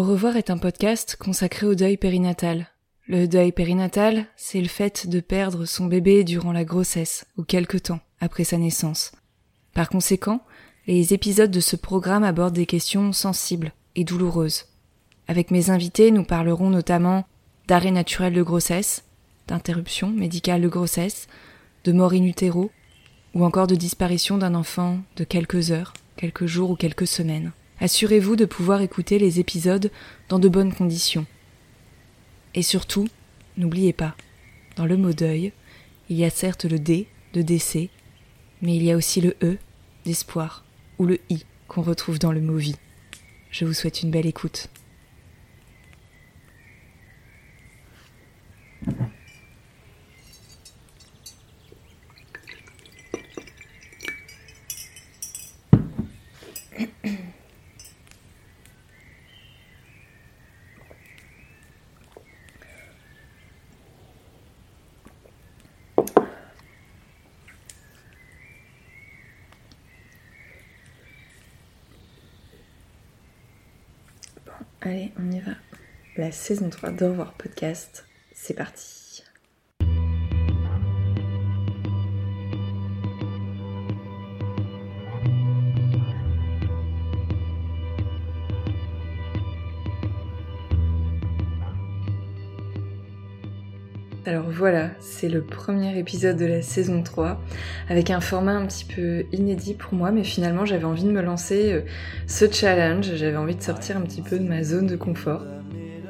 Au revoir est un podcast consacré au deuil périnatal. Le deuil périnatal, c'est le fait de perdre son bébé durant la grossesse ou quelque temps après sa naissance. Par conséquent, les épisodes de ce programme abordent des questions sensibles et douloureuses. Avec mes invités, nous parlerons notamment d'arrêt naturel de grossesse, d'interruption médicale de grossesse, de mort in utero, ou encore de disparition d'un enfant de quelques heures, quelques jours ou quelques semaines. Assurez-vous de pouvoir écouter les épisodes dans de bonnes conditions. Et surtout, n'oubliez pas, dans le mot deuil, il y a certes le D de décès, mais il y a aussi le E d'espoir ou le I qu'on retrouve dans le mot vie. Je vous souhaite une belle écoute. Allez, on y va. La saison 3 d'Au revoir podcast, c'est parti. Alors voilà, c'est le premier épisode de la saison 3 avec un format un petit peu inédit pour moi mais finalement j'avais envie de me lancer euh, ce challenge, j'avais envie de sortir un petit peu de ma zone de confort.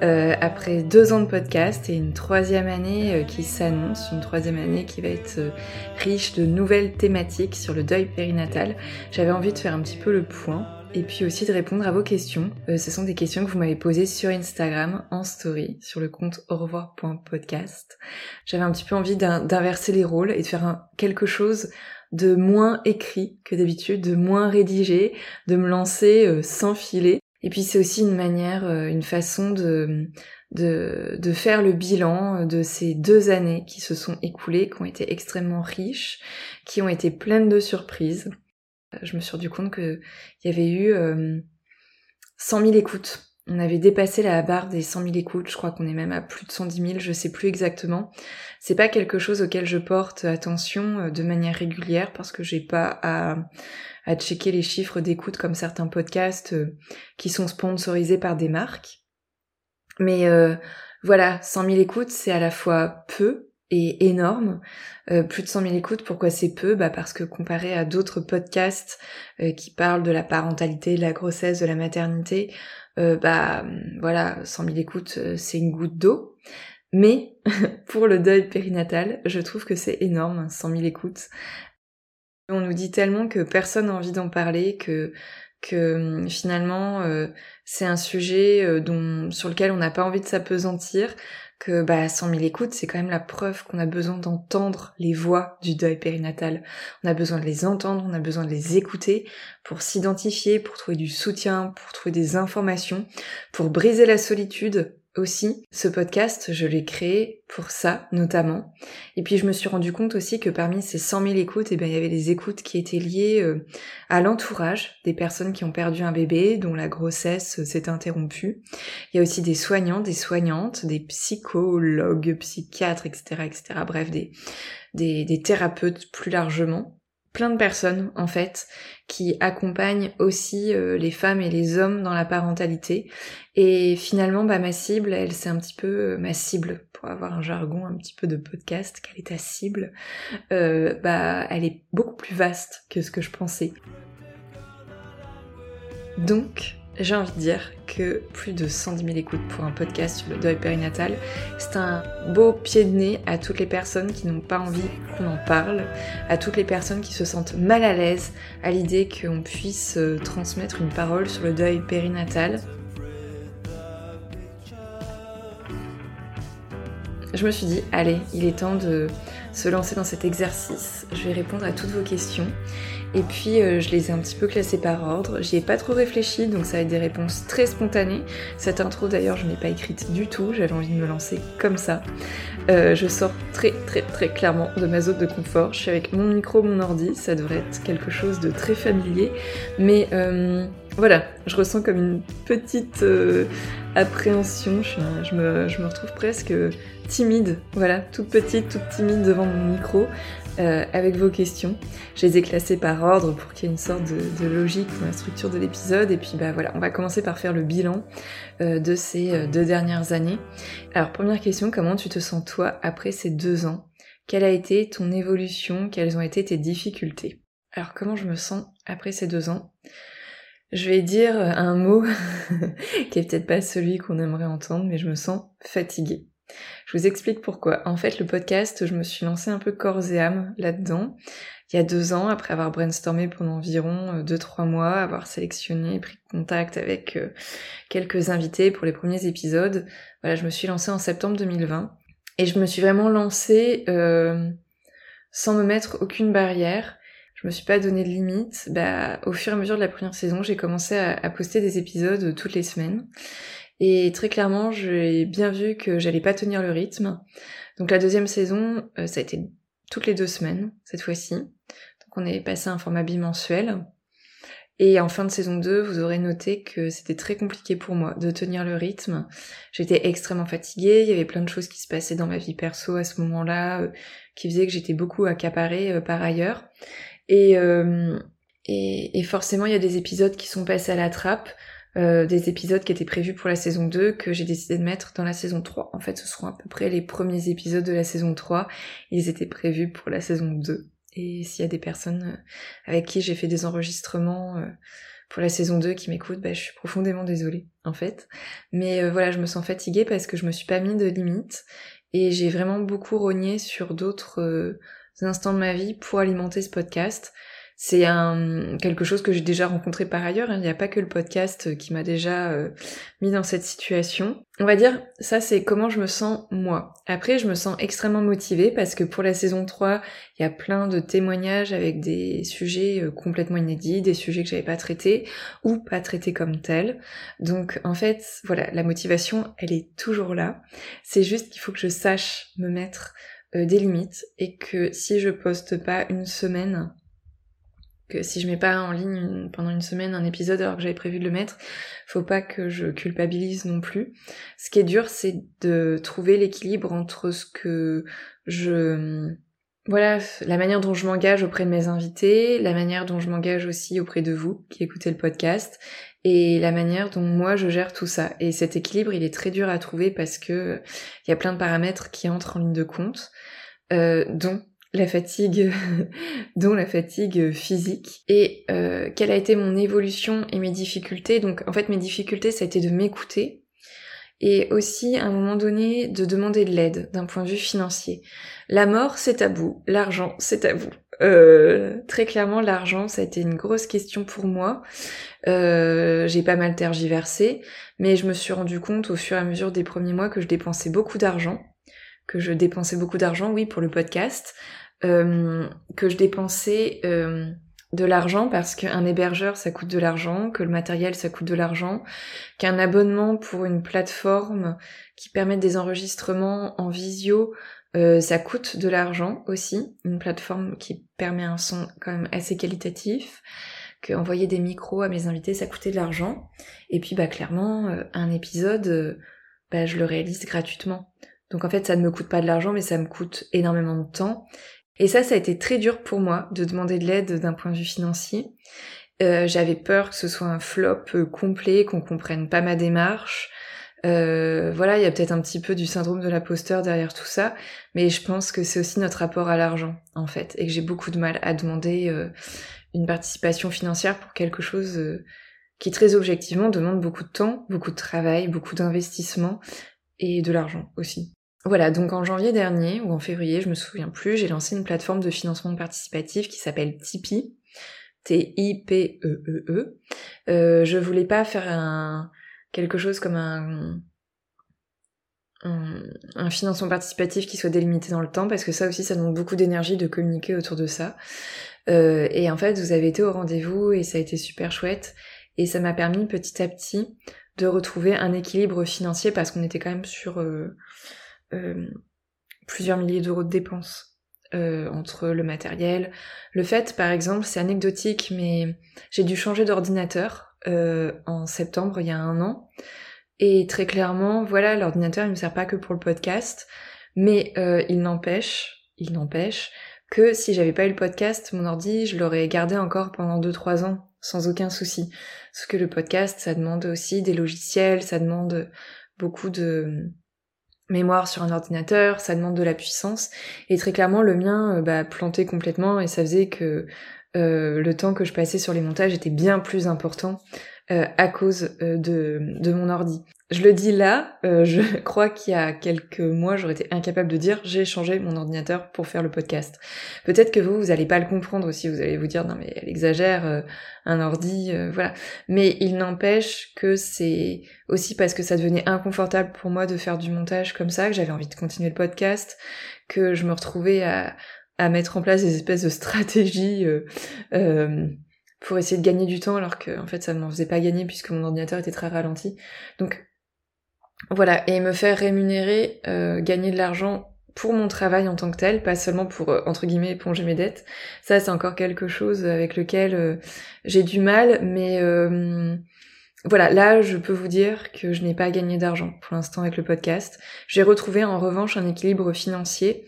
Euh, après deux ans de podcast et une troisième année euh, qui s'annonce, une troisième année qui va être riche de nouvelles thématiques sur le deuil périnatal, j'avais envie de faire un petit peu le point et puis aussi de répondre à vos questions. Euh, ce sont des questions que vous m'avez posées sur Instagram en story sur le compte au revoir.podcast. J'avais un petit peu envie d'inverser les rôles et de faire quelque chose de moins écrit que d'habitude, de moins rédigé, de me lancer euh, sans filer. Et puis c'est aussi une manière, euh, une façon de, de, de faire le bilan de ces deux années qui se sont écoulées, qui ont été extrêmement riches, qui ont été pleines de surprises je me suis rendu compte qu'il y avait eu euh, 100 000 écoutes. On avait dépassé la barre des 100 000 écoutes, je crois qu'on est même à plus de 110 000, je sais plus exactement. C'est pas quelque chose auquel je porte attention euh, de manière régulière parce que j'ai pas à, à checker les chiffres d'écoute comme certains podcasts euh, qui sont sponsorisés par des marques. Mais euh, voilà, 100 000 écoutes, c'est à la fois peu est énorme. Euh, plus de 100 000 écoutes, pourquoi c'est peu? Bah Parce que comparé à d'autres podcasts euh, qui parlent de la parentalité, de la grossesse, de la maternité, euh, bah voilà, 100 000 écoutes, c'est une goutte d'eau. Mais pour le deuil périnatal, je trouve que c'est énorme, 100 000 écoutes. On nous dit tellement que personne n'a envie d'en parler, que que finalement c'est un sujet dont sur lequel on n'a pas envie de s'apesantir, que bah 100 000 écoutes, c'est quand même la preuve qu'on a besoin d'entendre les voix du deuil périnatal. On a besoin de les entendre, on a besoin de les écouter pour s'identifier, pour trouver du soutien, pour trouver des informations, pour briser la solitude, aussi. Ce podcast, je l'ai créé pour ça, notamment. Et puis je me suis rendu compte aussi que parmi ces 100 000 écoutes, eh bien, il y avait des écoutes qui étaient liées euh, à l'entourage des personnes qui ont perdu un bébé, dont la grossesse s'est interrompue. Il y a aussi des soignants, des soignantes, des psychologues, psychiatres, etc., etc. Bref, des, des, des thérapeutes plus largement plein de personnes en fait qui accompagnent aussi euh, les femmes et les hommes dans la parentalité. Et finalement bah ma cible elle c'est un petit peu euh, ma cible pour avoir un jargon un petit peu de podcast quelle est ta cible euh, bah elle est beaucoup plus vaste que ce que je pensais. Donc j'ai envie de dire que plus de 110 000 écoutes pour un podcast sur le deuil périnatal, c'est un beau pied de nez à toutes les personnes qui n'ont pas envie qu'on en parle, à toutes les personnes qui se sentent mal à l'aise à l'idée qu'on puisse euh, transmettre une parole sur le deuil périnatal. Je me suis dit, allez, il est temps de se lancer dans cet exercice. Je vais répondre à toutes vos questions et puis euh, je les ai un petit peu classés par ordre. J'y ai pas trop réfléchi, donc ça va être des réponses très spontanées. Cette intro d'ailleurs je n'ai pas écrite du tout, j'avais envie de me lancer comme ça. Euh, je sors très très très clairement de ma zone de confort. Je suis avec mon micro, mon ordi, ça devrait être quelque chose de très familier. Mais euh, voilà, je ressens comme une petite appréhension. Je, me, je me retrouve presque timide, voilà, toute petite, toute timide devant mon micro. Euh, avec vos questions. Je les ai classées par ordre pour qu'il y ait une sorte de, logique dans la structure de l'épisode. Et puis bah voilà, on va commencer par faire le bilan euh, de ces euh, deux dernières années. Alors première question, comment tu te sens toi après ces deux ans? Quelle a été ton évolution? Quelles ont été tes difficultés? Alors comment je me sens après ces deux ans? Je vais dire un mot qui est peut-être pas celui qu'on aimerait entendre, mais je me sens fatiguée. Je vous explique pourquoi. En fait, le podcast, je me suis lancée un peu corps et âme là-dedans. Il y a deux ans, après avoir brainstormé pendant environ euh, deux, trois mois, avoir sélectionné, pris contact avec euh, quelques invités pour les premiers épisodes, voilà, je me suis lancée en septembre 2020. Et je me suis vraiment lancée euh, sans me mettre aucune barrière. Je me suis pas donné de limite. Bah, au fur et à mesure de la première saison, j'ai commencé à poster des épisodes toutes les semaines. Et très clairement, j'ai bien vu que j'allais pas tenir le rythme. Donc la deuxième saison, euh, ça a été toutes les deux semaines, cette fois-ci. Donc on est passé à un format bimensuel. Et en fin de saison 2, vous aurez noté que c'était très compliqué pour moi de tenir le rythme. J'étais extrêmement fatiguée, il y avait plein de choses qui se passaient dans ma vie perso à ce moment-là, euh, qui faisaient que j'étais beaucoup accaparée euh, par ailleurs. Et, et, et, forcément, il y a des épisodes qui sont passés à la trappe. Euh, des épisodes qui étaient prévus pour la saison 2 que j'ai décidé de mettre dans la saison 3. En fait, ce seront à peu près les premiers épisodes de la saison 3. Ils étaient prévus pour la saison 2. Et s'il y a des personnes euh, avec qui j'ai fait des enregistrements euh, pour la saison 2 qui m'écoutent, bah, je suis profondément désolée, en fait. Mais voilà, je me sens fatiguée parce que je me suis pas mis de limites et j'ai vraiment beaucoup rogné sur d'autres instants de ma vie pour alimenter ce podcast. C'est un, quelque chose que j'ai déjà rencontré par ailleurs. Hein. Il n'y a pas que le podcast qui m'a déjà euh, mis dans cette situation. On va dire, ça c'est comment je me sens moi. Après, je me sens extrêmement motivée parce que pour la saison 3, il y a plein de témoignages avec des sujets euh, complètement inédits, des sujets que j'avais pas traités ou pas traités comme tels. Donc en fait, voilà, la motivation, elle est toujours là. C'est juste qu'il faut que je sache me mettre euh, des limites et que si je poste pas une semaine que si je mets pas en ligne pendant une semaine un épisode alors que j'avais prévu de le mettre, faut pas que je culpabilise non plus. Ce qui est dur, c'est de trouver l'équilibre entre ce que je voilà, la manière dont je m'engage auprès de mes invités, la manière dont je m'engage aussi auprès de vous qui écoutez le podcast, et la manière dont moi je gère tout ça. Et cet équilibre, il est très dur à trouver parce que il y a plein de paramètres qui entrent en ligne de compte, euh, dont la fatigue, dont la fatigue physique, et euh, quelle a été mon évolution et mes difficultés? Donc en fait mes difficultés ça a été de m'écouter, et aussi à un moment donné de demander de l'aide d'un point de vue financier. La mort c'est tabou, l'argent c'est tabou. Euh, très clairement l'argent ça a été une grosse question pour moi. Euh, j'ai pas mal tergiversé, mais je me suis rendu compte au fur et à mesure des premiers mois que je dépensais beaucoup d'argent que je dépensais beaucoup d'argent, oui, pour le podcast, euh, que je dépensais euh, de l'argent parce qu'un hébergeur ça coûte de l'argent, que le matériel ça coûte de l'argent, qu'un abonnement pour une plateforme qui permet des enregistrements en visio euh, ça coûte de l'argent aussi, une plateforme qui permet un son quand même assez qualitatif, que envoyer des micros à mes invités ça coûtait de l'argent, et puis bah clairement un épisode bah, je le réalise gratuitement. Donc en fait, ça ne me coûte pas de l'argent, mais ça me coûte énormément de temps. Et ça, ça a été très dur pour moi de demander de l'aide d'un point de vue financier. Euh, j'avais peur que ce soit un flop euh, complet, qu'on comprenne pas ma démarche. Euh, voilà, il y a peut-être un petit peu du syndrome de l'imposteur derrière tout ça, mais je pense que c'est aussi notre rapport à l'argent, en fait, et que j'ai beaucoup de mal à demander une participation financière pour quelque chose qui très objectivement demande beaucoup de temps, beaucoup de travail, beaucoup d'investissement et de l'argent aussi. Voilà, donc en janvier dernier ou en février, je me souviens plus, j'ai lancé une plateforme de financement participatif qui s'appelle Tipeee. T-I-P-E-E-E. -E -E. Euh, je voulais pas faire un quelque chose comme un, financement participatif qui soit délimité dans le temps parce que ça aussi ça demande beaucoup d'énergie de communiquer autour de ça. Euh, et en fait vous avez été au rendez-vous et ça a été super chouette et ça m'a permis petit à petit de retrouver un équilibre financier parce qu'on était quand même sur euh, plusieurs milliers d'euros de dépenses euh, entre le matériel. Le fait, par exemple, c'est anecdotique, mais j'ai dû changer d'ordinateur euh, en septembre, il y a un an. Et très clairement, voilà, l'ordinateur, il me sert pas que pour le podcast, mais euh, il n'empêche, il n'empêche que si j'avais pas eu le podcast, mon ordi, je l'aurais gardé encore pendant 2-3 ans, sans aucun souci. Parce que le podcast, ça demande aussi des logiciels, ça demande beaucoup de mémoire sur un ordinateur, ça demande de la puissance. Et très clairement, le mien euh, bah, plantait complètement et ça faisait que euh, le temps que je passais sur les montages était bien plus important euh, à cause de, de mon ordi. Je le dis là, euh, je crois qu'il y a quelques mois, j'aurais été incapable de dire j'ai changé mon ordinateur pour faire le podcast. Peut-être que vous, vous allez pas le comprendre aussi, vous allez vous dire non mais elle exagère, euh, un ordi, euh, voilà. Mais il n'empêche que c'est aussi parce que ça devenait inconfortable pour moi de faire du montage comme ça, que j'avais envie de continuer le podcast, que je me retrouvais à, à mettre en place des espèces de stratégies pour essayer de gagner du temps alors que en fait ça ne m'en faisait pas gagner puisque mon ordinateur était très ralenti. Donc voilà, et me faire rémunérer, euh, gagner de l'argent pour mon travail en tant que tel, pas seulement pour, euh, entre guillemets, éponger mes dettes. Ça, c'est encore quelque chose avec lequel euh, j'ai du mal, mais euh, voilà, là, je peux vous dire que je n'ai pas gagné d'argent pour l'instant avec le podcast. J'ai retrouvé en revanche un équilibre financier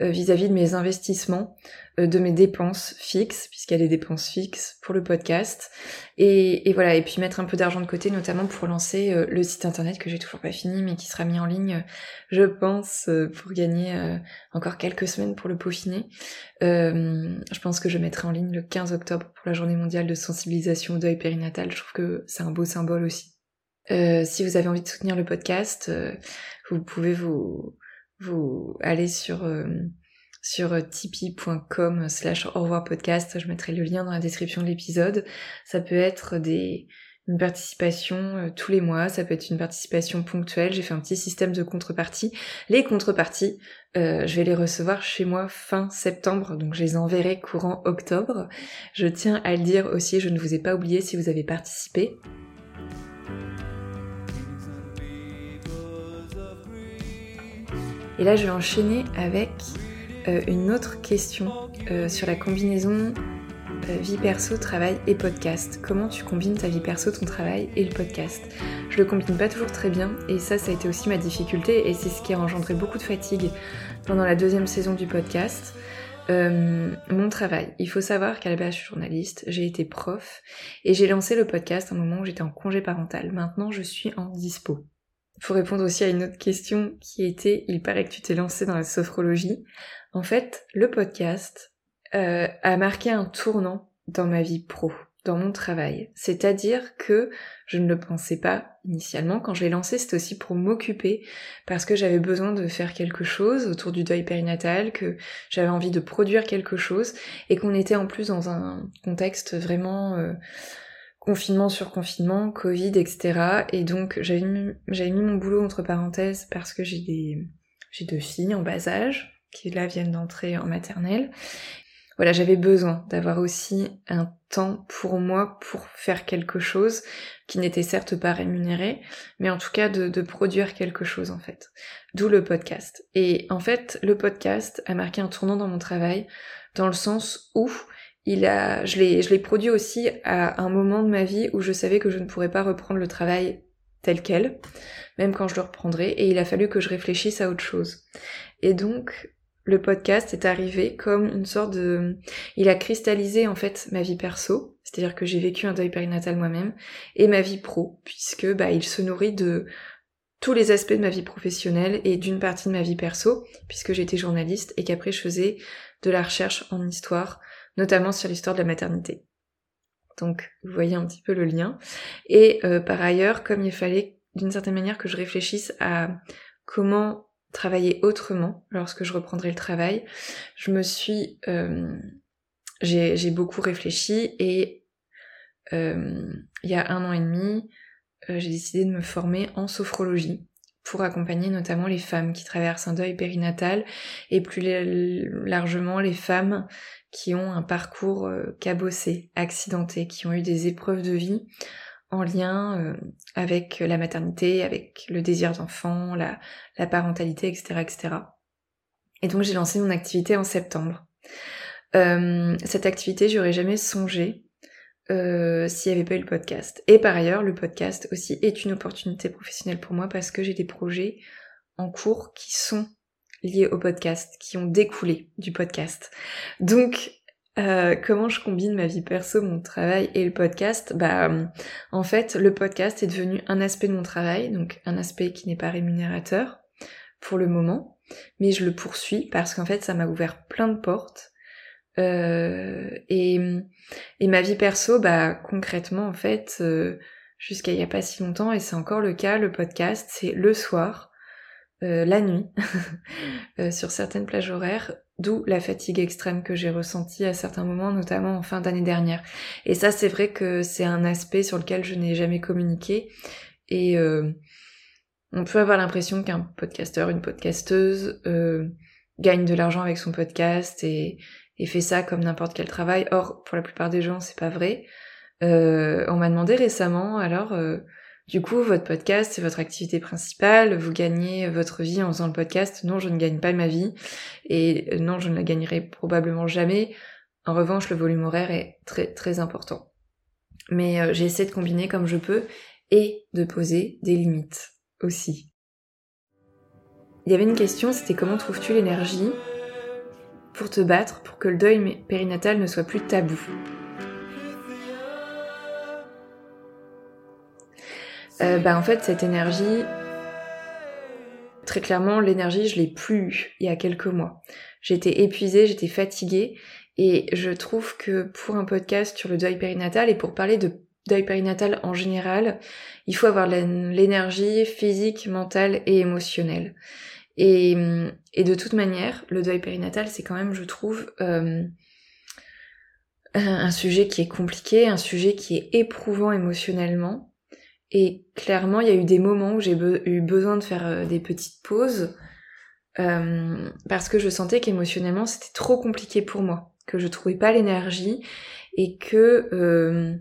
vis-à-vis -vis de mes investissements. Euh, de mes dépenses fixes, puisqu'il y a des dépenses fixes pour le podcast. Et, voilà, et puis mettre un peu d'argent de côté, notamment pour lancer euh, le site internet que j'ai toujours pas fini, mais qui sera mis en ligne, je pense, euh, pour gagner encore quelques semaines pour le peaufiner. je pense que je mettrai en ligne le 15 octobre pour la journée mondiale de sensibilisation au deuil périnatal. Je trouve que c'est un beau symbole aussi. si vous avez envie de soutenir le podcast, vous pouvez vous, vous aller sur sur euh, tipeee.com slash au revoir podcast. Je mettrai le lien dans la description de l'épisode. Ça peut être des, une participation euh, tous les mois, ça peut être une participation ponctuelle. J'ai fait un petit système de contrepartie. Les contreparties, euh, je vais les recevoir chez moi fin septembre, donc je les enverrai courant octobre. Je tiens à le dire aussi, je ne vous ai pas oublié si vous avez participé. Et là, je vais enchaîner avec euh, une autre question euh, sur la combinaison euh, vie perso, travail et podcast. Comment tu combines ta vie perso, ton travail et le podcast? Je le combine pas toujours très bien et ça, ça a été aussi ma difficulté et c'est ce qui a engendré beaucoup de fatigue pendant la deuxième saison du podcast. mon travail. Il faut savoir qu'à la base je suis journaliste, j'ai été prof et j'ai lancé le podcast à un moment où j'étais en congé parental. Maintenant je suis en dispo. Faut répondre aussi à une autre question qui était, il paraît que tu t'es lancé dans la sophrologie. En fait, le podcast euh, a marqué un tournant dans ma vie pro, dans mon travail. C'est-à-dire que je ne le pensais pas initialement. Quand je l'ai lancé, c'était aussi pour m'occuper, parce que j'avais besoin de faire quelque chose autour du deuil périnatal, que j'avais envie de produire quelque chose, et qu'on était en plus dans un contexte vraiment... Euh, confinement sur confinement, Covid, etc. Et donc j'avais mis, mon boulot entre parenthèses parce que j'ai des j'ai deux filles en bas âge qui là viennent d'entrer en maternelle. Voilà, j'avais besoin d'avoir aussi un temps pour moi pour faire quelque chose qui n'était certes pas rémunéré, mais en tout cas de, de produire quelque chose en fait. D'où le podcast. Et en fait, le podcast a marqué un tournant dans mon travail, dans le sens où il a, je l'ai, je l'ai produit aussi à un moment de ma vie où je savais que je ne pourrais pas reprendre le travail tel quel, même quand je le reprendrai, et il a fallu que je réfléchisse à autre chose. Et donc, le podcast est arrivé comme une sorte de... Il a cristallisé en fait ma vie perso, c'est-à-dire que j'ai vécu un deuil périnatal moi-même, et ma vie pro, puisque bah, il se nourrit de tous les aspects de ma vie professionnelle et d'une partie de ma vie perso, puisque j'étais journaliste et qu'après je faisais de la recherche en histoire, notamment sur l'histoire de la maternité. Donc vous voyez un petit peu le lien. Et par ailleurs, comme il fallait d'une certaine manière que je réfléchisse à comment travailler autrement lorsque je reprendrai le travail, je me suis... j'ai beaucoup réfléchi et il y a un an et demi, j'ai décidé de me former en sophrologie pour accompagner notamment les femmes qui traversent un deuil périnatal et plus largement les femmes qui ont un parcours euh, cabossé, accidenté, qui ont eu des épreuves de vie en lien euh, avec la maternité, avec le désir d'enfant, la, parentalité, etc., etc. Et donc j'ai lancé mon activité en septembre. Euh, cette activité, j'aurais jamais songé s'il n'y avait pas eu le podcast. Et par ailleurs, le podcast aussi est une opportunité professionnelle pour moi parce que j'ai des projets en cours qui sont liés au podcast, qui ont découlé du podcast. Donc, euh, comment je combine ma vie perso, mon travail et le podcast? Bah, en fait, le podcast est devenu un aspect de mon travail, donc un aspect qui n'est pas rémunérateur pour le moment, mais je le poursuis parce qu'en fait, ça m'a ouvert plein de portes euh, et, et, ma vie perso, bah concrètement en fait, euh, jusqu'à il y a pas si longtemps, et c'est encore le cas, le podcast, c'est le soir, euh, la nuit, sur certaines plages horaires, d'où la fatigue extrême que j'ai ressentie à certains moments, notamment en fin d'année dernière. Et ça, c'est vrai que c'est un aspect sur lequel je n'ai jamais communiqué, et on peut avoir l'impression qu'un podcasteur, une podcasteuse gagne de l'argent avec son podcast et, et fait ça comme n'importe quel travail. Or, pour la plupart des gens, c'est pas vrai. Euh, on m'a demandé récemment, alors, euh, du coup, votre podcast, c'est votre activité principale, vous gagnez votre vie en faisant le podcast. Non, je ne gagne pas ma vie. Et euh, non, je ne la gagnerai probablement jamais. En revanche, le volume horaire est très très important. Mais euh, j'essaie de combiner comme je peux et de poser des limites aussi. Il y avait une question, c'était comment trouves-tu l'énergie pour te battre pour que le deuil périnatal ne soit plus tabou? Euh, bah en fait cette énergie, très clairement l'énergie je l'ai plus il y a quelques mois. J'étais épuisée, j'étais fatiguée et je trouve que pour un podcast sur le deuil périnatal et pour parler de deuil périnatal en général, il faut avoir l'énergie physique, mentale et émotionnelle. Et, de toute manière, le deuil périnatal, c'est quand même, je trouve, euh, un sujet qui est compliqué, un sujet qui est éprouvant émotionnellement. Et clairement, il y a eu des moments où j'ai eu besoin de faire euh, des petites pauses euh, parce que je sentais qu'émotionnellement, c'était trop compliqué pour moi, que je trouvais pas l'énergie et que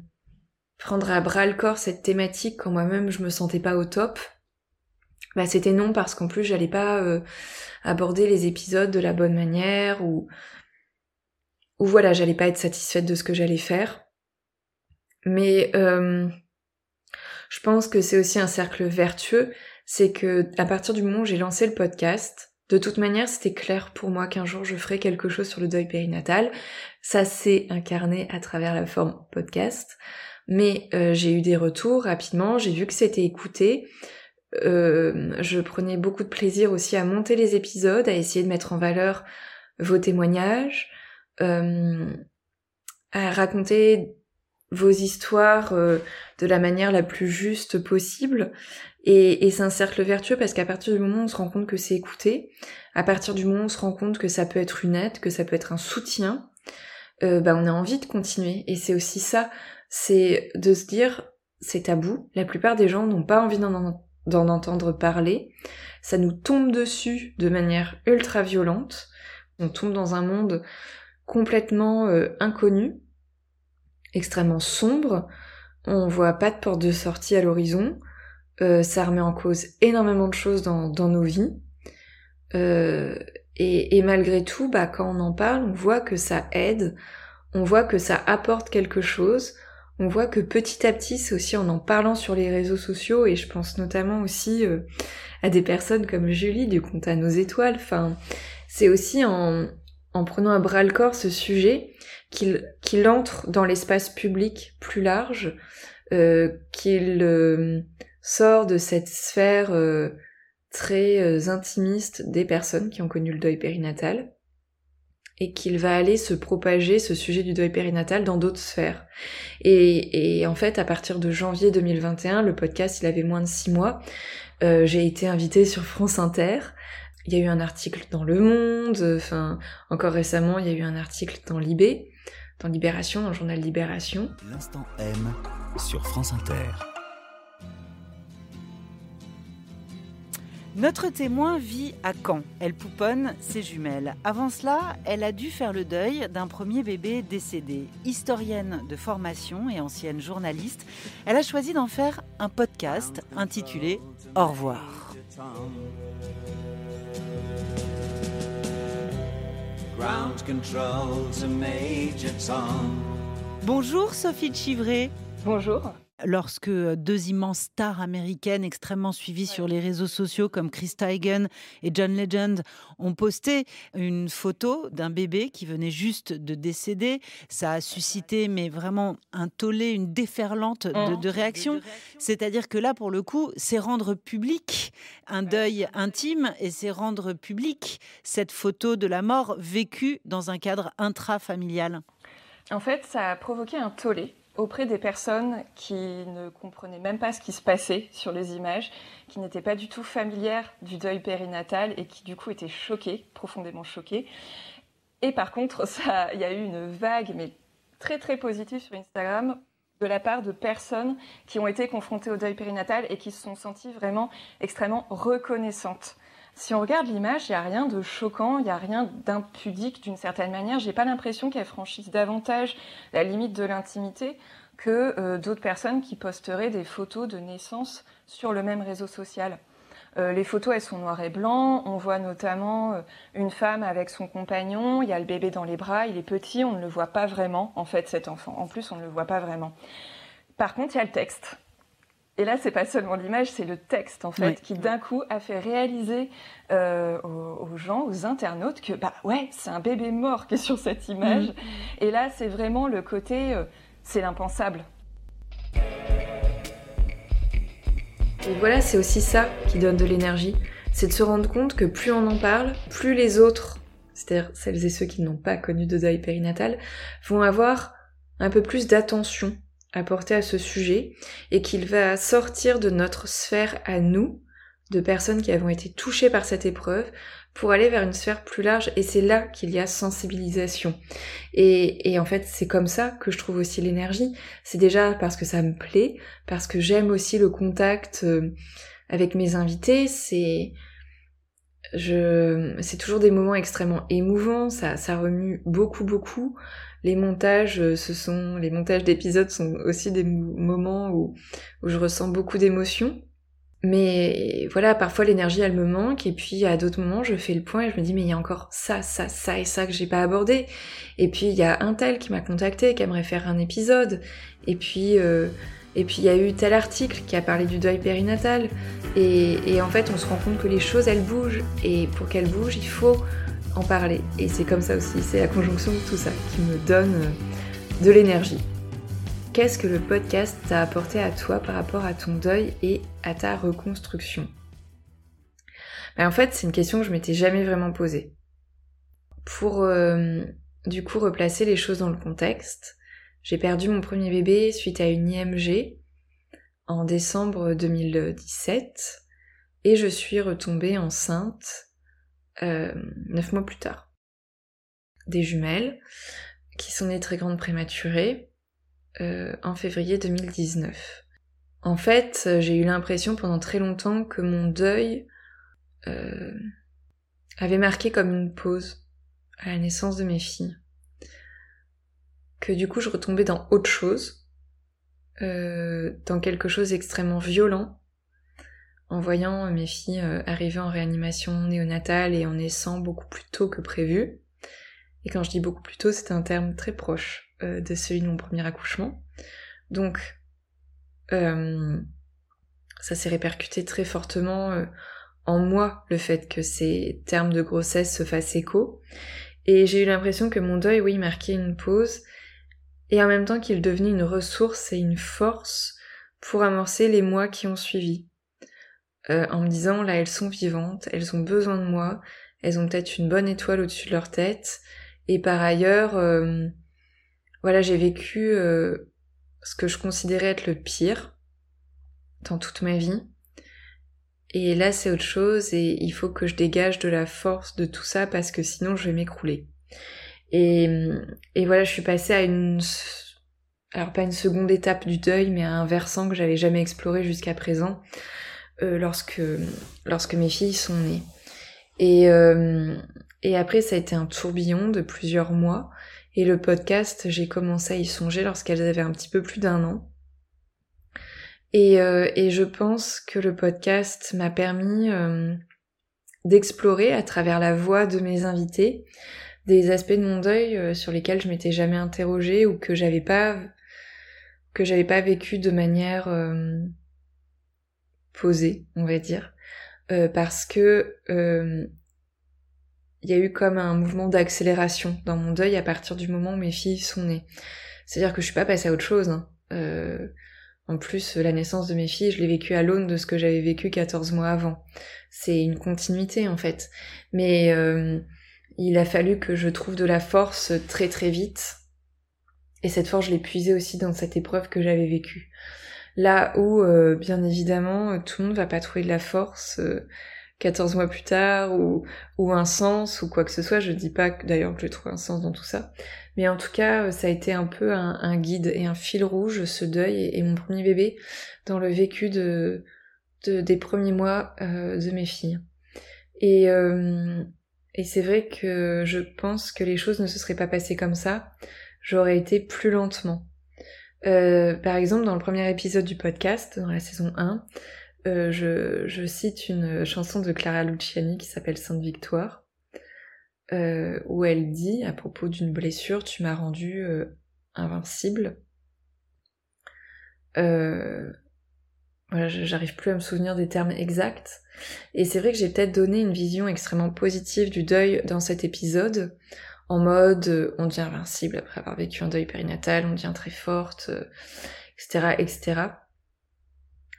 prendre à bras le corps cette thématique quand moi-même je me sentais pas au top, bah c'était non parce qu'en plus j'allais pas euh, aborder les épisodes de la bonne manière ou ou voilà j'allais pas être satisfaite de ce que j'allais faire. Mais euh, je pense que c'est aussi un cercle vertueux c'est que à partir du moment où j'ai lancé le podcast de toute manière c'était clair pour moi qu'un jour je ferais quelque chose sur le deuil périnatal. Ça s'est incarné à travers la forme podcast. Mais euh, j'ai eu des retours rapidement j'ai vu que c'était écouté. Euh, je prenais beaucoup de plaisir aussi à monter les épisodes, à essayer de mettre en valeur vos témoignages, euh, à raconter vos histoires euh, de la manière la plus juste possible. Et, c'est un cercle vertueux parce qu'à partir du moment où on se rend compte que c'est écouté, à partir du moment où on se rend compte que ça peut être une aide, que ça peut être un soutien, bah on a envie de continuer. Et c'est aussi ça, c'est de se dire c'est tabou. La plupart des gens n'ont pas envie d'en d'en entendre parler. Ça nous tombe dessus de manière ultra violente. On tombe dans un monde complètement euh, inconnu, extrêmement sombre. On voit pas de porte de sortie à l'horizon. Euh, ça remet en cause énormément de choses dans, nos vies. Euh, et, et, malgré tout, bah, quand on en parle, on voit que ça aide, on voit que ça apporte quelque chose, on voit que petit à petit, c'est aussi en en parlant sur les réseaux sociaux, et je pense notamment aussi euh, à des personnes comme Julie du compte à nos étoiles, enfin, c'est aussi en, en prenant à bras le corps ce sujet qu'il qu'il entre dans l'espace public plus large, euh, qu'il euh, sort de cette sphère très intimiste des personnes qui ont connu le deuil périnatal, et qu'il va aller se propager ce sujet du deuil périnatal dans d'autres sphères. Et, et, en fait, à partir de janvier 2021, le podcast, il avait moins de six mois. Euh, j'ai été invitée sur France Inter. Il y a eu un article dans Le Monde. Enfin, encore récemment, il y a eu un article dans Libé, dans Libération, dans le journal Libération. L'instant M sur France Inter. Notre témoin vit à Caen. Elle pouponne ses jumelles. Avant cela, elle a dû faire le deuil d'un premier bébé décédé. Historienne de formation et ancienne journaliste, elle a choisi d'en faire un podcast intitulé Au revoir. Bonjour Sophie Chivray. Bonjour. Lorsque deux immenses stars américaines extrêmement suivies sur les réseaux sociaux comme Chris Teigen et John Legend ont posté une photo d'un bébé qui venait juste de décéder, ça a suscité mais vraiment un tollé, une déferlante de, de réactions. C'est-à-dire que là, pour le coup, c'est rendre public un deuil intime et c'est rendre public cette photo de la mort vécue dans un cadre intrafamilial. En fait, ça a provoqué un tollé auprès des personnes qui ne comprenaient même pas ce qui se passait sur les images, qui n'étaient pas du tout familières du deuil périnatal et qui du coup étaient choquées, profondément choquées. Et par contre, ça, il y a eu une vague, mais très très positive sur Instagram de la part de personnes qui ont été confrontées au deuil périnatal et qui se sont senties vraiment extrêmement reconnaissantes. Si on regarde l'image, il n'y a rien de choquant, il n'y a rien d'impudique d'une certaine manière. J'ai pas l'impression qu'elle franchisse davantage la limite de l'intimité que euh, d'autres personnes qui posteraient des photos de naissance sur le même réseau social. Euh, les photos, elles sont noires et blancs. On voit notamment euh, une femme avec son compagnon. Il y a le bébé dans les bras. Il est petit. On ne le voit pas vraiment, en fait, cet enfant. En plus, on ne le voit pas vraiment. Par contre, il y a le texte. Et là, c'est pas seulement l'image, c'est le texte en fait Oui. qui d'un coup a fait réaliser euh, aux, aux gens, aux internautes que bah ouais, c'est un bébé mort qui est sur cette image. Et là, c'est vraiment le côté, euh, c'est l'impensable. Et voilà, c'est aussi ça qui donne de l'énergie. C'est de se rendre compte que plus on en parle, plus les autres, c'est-à-dire celles et ceux qui n'ont pas connu de deuil périnatal, vont avoir un peu plus d'attention à porter à ce sujet et qu'il va sortir de notre sphère à nous, de personnes qui avons été touchées par cette épreuve, pour aller vers une sphère plus large. Et c'est là qu'il y a sensibilisation. Et, et en fait, c'est comme ça que je trouve aussi l'énergie. C'est déjà parce que ça me plaît, parce que j'aime aussi le contact euh, avec mes invités. C'est je c'est toujours des moments extrêmement émouvants. Ça ça remue beaucoup beaucoup. Les montages, euh, ce sont les montages d'épisodes sont aussi des mo- moments où où je ressens beaucoup d'émotions. Mais voilà, parfois l'énergie elle me manque et puis à d'autres moments je fais le point et je me dis mais il y a encore ça, ça, ça et ça que j'ai pas abordé. Et puis il y a un tel qui m'a contacté, qui aimerait faire un épisode. Et puis euh, et puis il y a eu tel article qui a parlé du deuil périnatal. Et, et en fait on se rend compte que les choses elles bougent et pour qu'elles bougent il faut en parler. Et c'est comme ça aussi, c'est la conjonction de tout ça qui me donne euh, de l'énergie. Qu'est-ce que le podcast t'a apporté à toi par rapport à ton deuil et à ta reconstruction? Ben, En fait, c'est une question que je m'étais jamais vraiment posée. Pour euh, du coup replacer les choses dans le contexte, j'ai perdu mon premier bébé suite à une IMG en décembre 2017 et je suis retombée enceinte neuf mois plus tard. Des jumelles qui sont nées très grandes prématurées euh, en février 2019. En fait, euh, j'ai eu l'impression pendant très longtemps que mon deuil euh, avait marqué comme une pause à la naissance de mes filles. Que du coup je retombais dans autre chose, euh, dans quelque chose d'extrêmement violent, en voyant mes filles euh, arriver en réanimation néonatale et en naissant beaucoup plus tôt que prévu. Et quand je dis beaucoup plus tôt, c'est un terme très proche euh, de celui de mon premier accouchement. Donc, euh, ça s'est répercuté très fortement en moi, le fait que ces termes de grossesse se fassent écho. Et j'ai eu l'impression que mon deuil, oui, marquait une pause, et en même temps qu'il devenait une ressource et une force pour amorcer les mois qui ont suivi. Euh, en me disant, là, elles sont vivantes, elles ont besoin de moi, elles ont peut-être une bonne étoile au-dessus de leur tête, Et par ailleurs, euh, voilà, j'ai vécu euh, ce que je considérais être le pire dans toute ma vie. Et là, c'est autre chose et il faut que je dégage de la force de tout ça parce que sinon je vais m'écrouler. Et, et voilà, je suis passée à une, alors pas une seconde étape du deuil, mais à un versant que j'avais jamais exploré jusqu'à présent, euh, lorsque, lorsque mes filles sont nées. Et, euh, et après, ça a été un tourbillon de plusieurs mois. Et le podcast, j'ai commencé à y songer lorsqu'elles avaient un petit peu plus d'un an. Et, euh, et, je pense que le podcast m'a permis euh, d'explorer à travers la voix de mes invités des aspects de mon deuil euh, sur lesquels je m'étais jamais interrogée ou que j'avais pas que j'avais pas vécu de manière euh, posée, on va dire, euh, parce que euh, il y a eu comme un mouvement d'accélération dans mon deuil à partir du moment où mes filles sont nées. C'est-à-dire que je suis pas passée à autre chose. Hein. en plus, la naissance de mes filles, je l'ai vécue à l'aune de ce que j'avais vécu 14 mois avant. C'est une continuité en fait. Mais il a fallu que je trouve de la force très très vite et cette force, je l'ai puisée aussi dans cette épreuve que j'avais vécue. Là où, euh, bien évidemment, tout le monde va pas trouver de la force euh, 14 mois plus tard ou, un sens ou quoi que ce soit. Je dis pas d'ailleurs que je trouve un sens dans tout ça. Mais en tout cas, euh, ça a été un peu un, guide et un fil rouge, ce deuil et, mon premier bébé dans le vécu de, de des premiers mois euh, de mes filles. Et c'est vrai que je pense que les choses ne se seraient pas passées comme ça j'aurais été plus lentement. Euh, par exemple, dans le premier épisode du podcast, dans la saison 1, euh, je, cite une chanson de Clara Luciani qui s'appelle Sainte Victoire, euh, où elle dit à propos d'une blessure, tu m'as rendu invincible. Voilà, j'arrive plus à me souvenir des termes exacts. Et c'est vrai que j'ai peut-être donné une vision extrêmement positive du deuil dans cet épisode, en mode euh, on devient invincible après avoir vécu un deuil périnatal, on devient très forte, etc., euh, etc.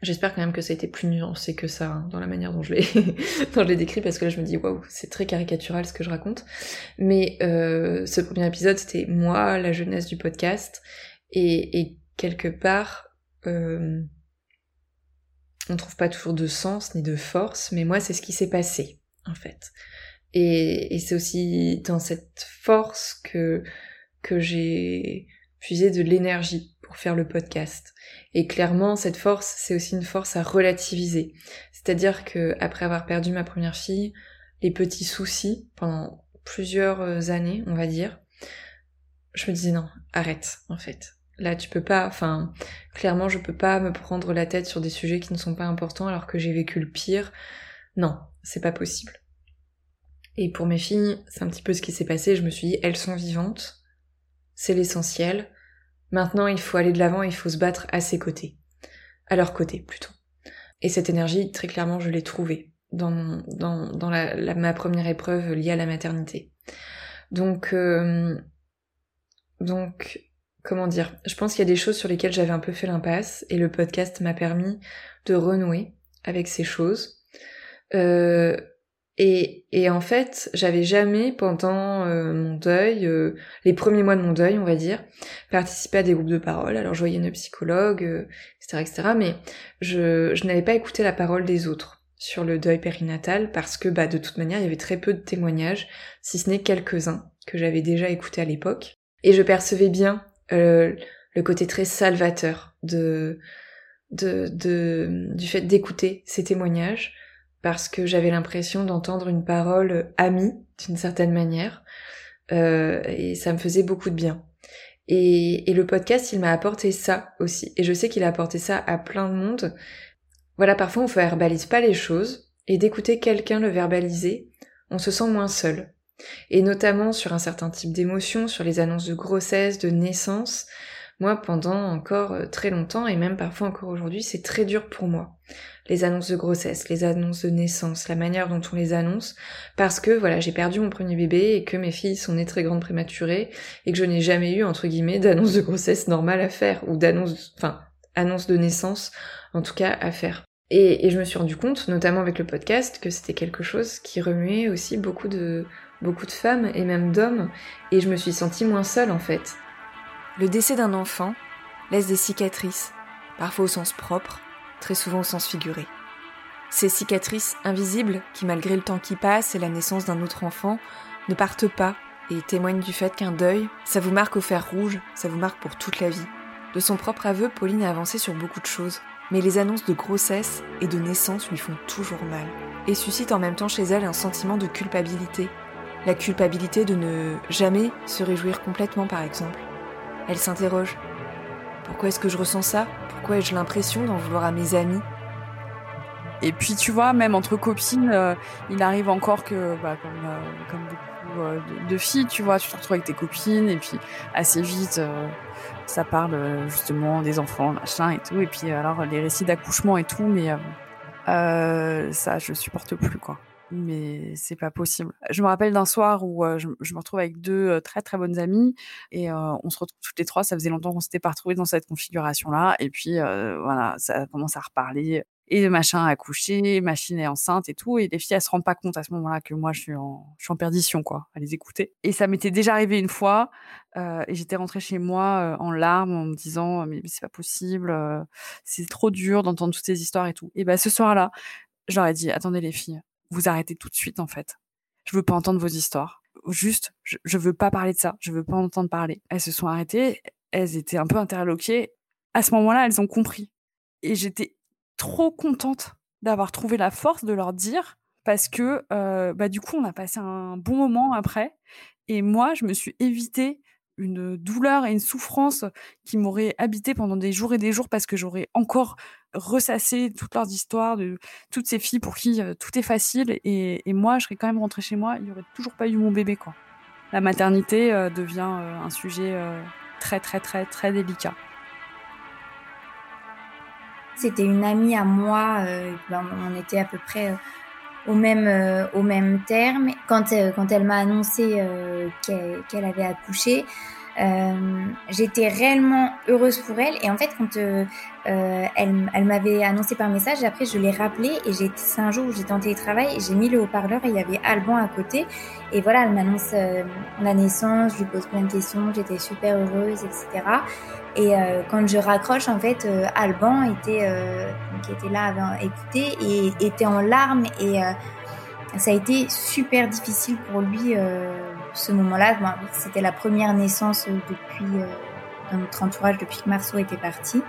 J'espère quand même que ça a été plus nuancé que ça hein, dans la manière dont je l'ai dont je l'ai décrit parce que là je me dis waouh c'est très caricatural ce que je raconte. Mais euh, ce premier épisode c'était moi la jeunesse du podcast et, quelque part euh, on trouve pas toujours de sens ni de force mais moi c'est ce qui s'est passé en fait. Et, c'est aussi dans cette force que, que j'ai puisé de l'énergie pour faire le podcast. Et clairement, cette force, c'est aussi une force à relativiser. C'est-à-dire que après avoir perdu ma première fille, les petits soucis pendant plusieurs années, on va dire, je me disais non, arrête en fait. Là, tu peux pas, enfin, clairement, je peux pas me prendre la tête sur des sujets qui ne sont pas importants alors que j'ai vécu le pire. Non, c'est pas possible. Et pour mes filles, c'est un petit peu ce qui s'est passé. Je me suis dit, elles sont vivantes, c'est l'essentiel. Maintenant, il faut aller de l'avant, il faut se battre à ses côtés. À leur côté, plutôt. Et cette énergie, très clairement, je l'ai trouvée dans, dans, ma première épreuve liée à la maternité. Donc, euh, donc, comment dire? Je pense qu'il y a des choses sur lesquelles j'avais un peu fait l'impasse, et le podcast m'a permis de renouer avec ces choses. Euh, et, et en fait, j'avais jamais pendant euh, mon deuil, euh, les premiers mois de mon deuil, on va dire, participé à des groupes de parole. Alors je voyais une psychologue, etc., euh, etc. Mais je, je n'avais pas écouté la parole des autres sur le deuil périnatal parce que bah de toute manière il y avait très peu de témoignages, si ce n'est quelques-uns que j'avais déjà écoutés à l'époque. Et je percevais bien le côté très salvateur de, de, de du fait d'écouter ces témoignages parce que j'avais l'impression d'entendre une parole amie d'une certaine manière euh, et ça me faisait beaucoup de bien. Et, et le podcast, il m'a apporté ça aussi. Et je sais qu'il a apporté ça à plein de monde. Voilà, parfois on ne verbalise pas les choses et d'écouter quelqu'un le verbaliser, on se sent moins seul. Et notamment sur un certain type d'émotions, sur les annonces de grossesse, de naissance, moi, pendant encore euh, très longtemps, et même parfois encore aujourd'hui, c'est très dur pour moi. Les annonces de grossesse, les annonces de naissance, la manière dont on les annonce, parce que voilà, j'ai perdu mon premier bébé et que mes filles sont nées très grandes prématurées et que je n'ai jamais eu, entre guillemets, d'annonce de grossesse normale à faire, ou d'annonce, enfin, annonce de naissance, en tout cas, à faire. Et, je me suis rendu compte, notamment avec le podcast, que c'était quelque chose qui remuait aussi beaucoup de, beaucoup de femmes et même d'hommes, et je me suis sentie moins seule en fait. Le décès d'un enfant laisse des cicatrices, parfois au sens propre, très souvent au sens figuré. Ces cicatrices invisibles, qui malgré le temps qui passe et la naissance d'un autre enfant, ne partent pas et témoignent du fait qu'un deuil, ça vous marque au fer rouge, ça vous marque pour toute la vie. De son propre aveu, Pauline a avancé sur beaucoup de choses mais les annonces de grossesse et de naissance lui font toujours mal, et suscitent en même temps chez elle un sentiment de culpabilité. La culpabilité de ne jamais se réjouir complètement, par exemple. Elle s'interroge. Pourquoi est-ce que je ressens ça? Pourquoi ai-je l'impression d'en vouloir à mes amis? Et puis tu vois, même entre copines, euh, il arrive encore que, bah, comme, euh, beaucoup euh, de, filles, tu vois, tu te retrouves avec tes copines, et puis assez vite ça parle justement des enfants, machin et tout. Et puis alors les récits d'accouchement et tout, mais ça je supporte plus quoi. Mais c'est pas possible. Je me rappelle d'un soir où je, me retrouve avec deux très très bonnes amies et on se retrouve toutes les trois. Ça faisait longtemps qu'on s'était pas retrouvés dans cette configuration là. Et puis voilà, ça commence à reparler et machin a accouché, machine est enceinte et tout. Et les filles, elles se rendent pas compte à ce moment-là que moi, je suis en, je suis en perdition, quoi, à les écouter. Et ça m'était déjà arrivé une fois. Et j'étais rentrée chez moi en larmes en me disant, mais, c'est pas possible, c'est trop dur d'entendre toutes ces histoires et tout. Et ben, ce soir-là, j'aurais dit, attendez les filles, vous arrêtez tout de suite, en fait. Je veux pas entendre vos histoires. Juste, je, je veux pas parler de ça. Je veux pas entendre parler. Elles se sont arrêtées. Elles étaient un peu interloquées. À ce moment-là, elles ont compris. Et j'étais trop contente d'avoir trouvé la force de leur dire parce que euh, bah, du coup on a passé un bon moment après et moi je me suis évité une douleur et une souffrance qui m'auraient habité pendant des jours et des jours parce que j'aurais encore ressassé toute leurs histoires de toutes ces filles pour qui tout est facile et, moi je serais quand même rentrée chez moi il n'y aurait toujours pas eu mon bébé quoi. La maternité devient un sujet très très très très délicat. C'était une amie à moi, ben, on était à peu près au même euh, au même terme. Quand quand elle m'a annoncé qu'elle avait accouché, j'étais réellement heureuse pour elle. Et en fait, quand elle, elle m'avait annoncé par message, après je l'ai rappelé et c'est un jour où j'étais en télétravail et j'ai mis le haut-parleur et il y avait Alban à côté. Et voilà, elle m'annonce la naissance, je lui pose plein de questions, j'étais super heureuse, etc. Et euh, quand je raccroche, en fait, euh, Alban était, euh, qui était là, avait écouté et était en larmes. Et ça a été super difficile pour lui ce moment-là. C'était la première naissance depuis dans notre entourage depuis que Marceau était parti.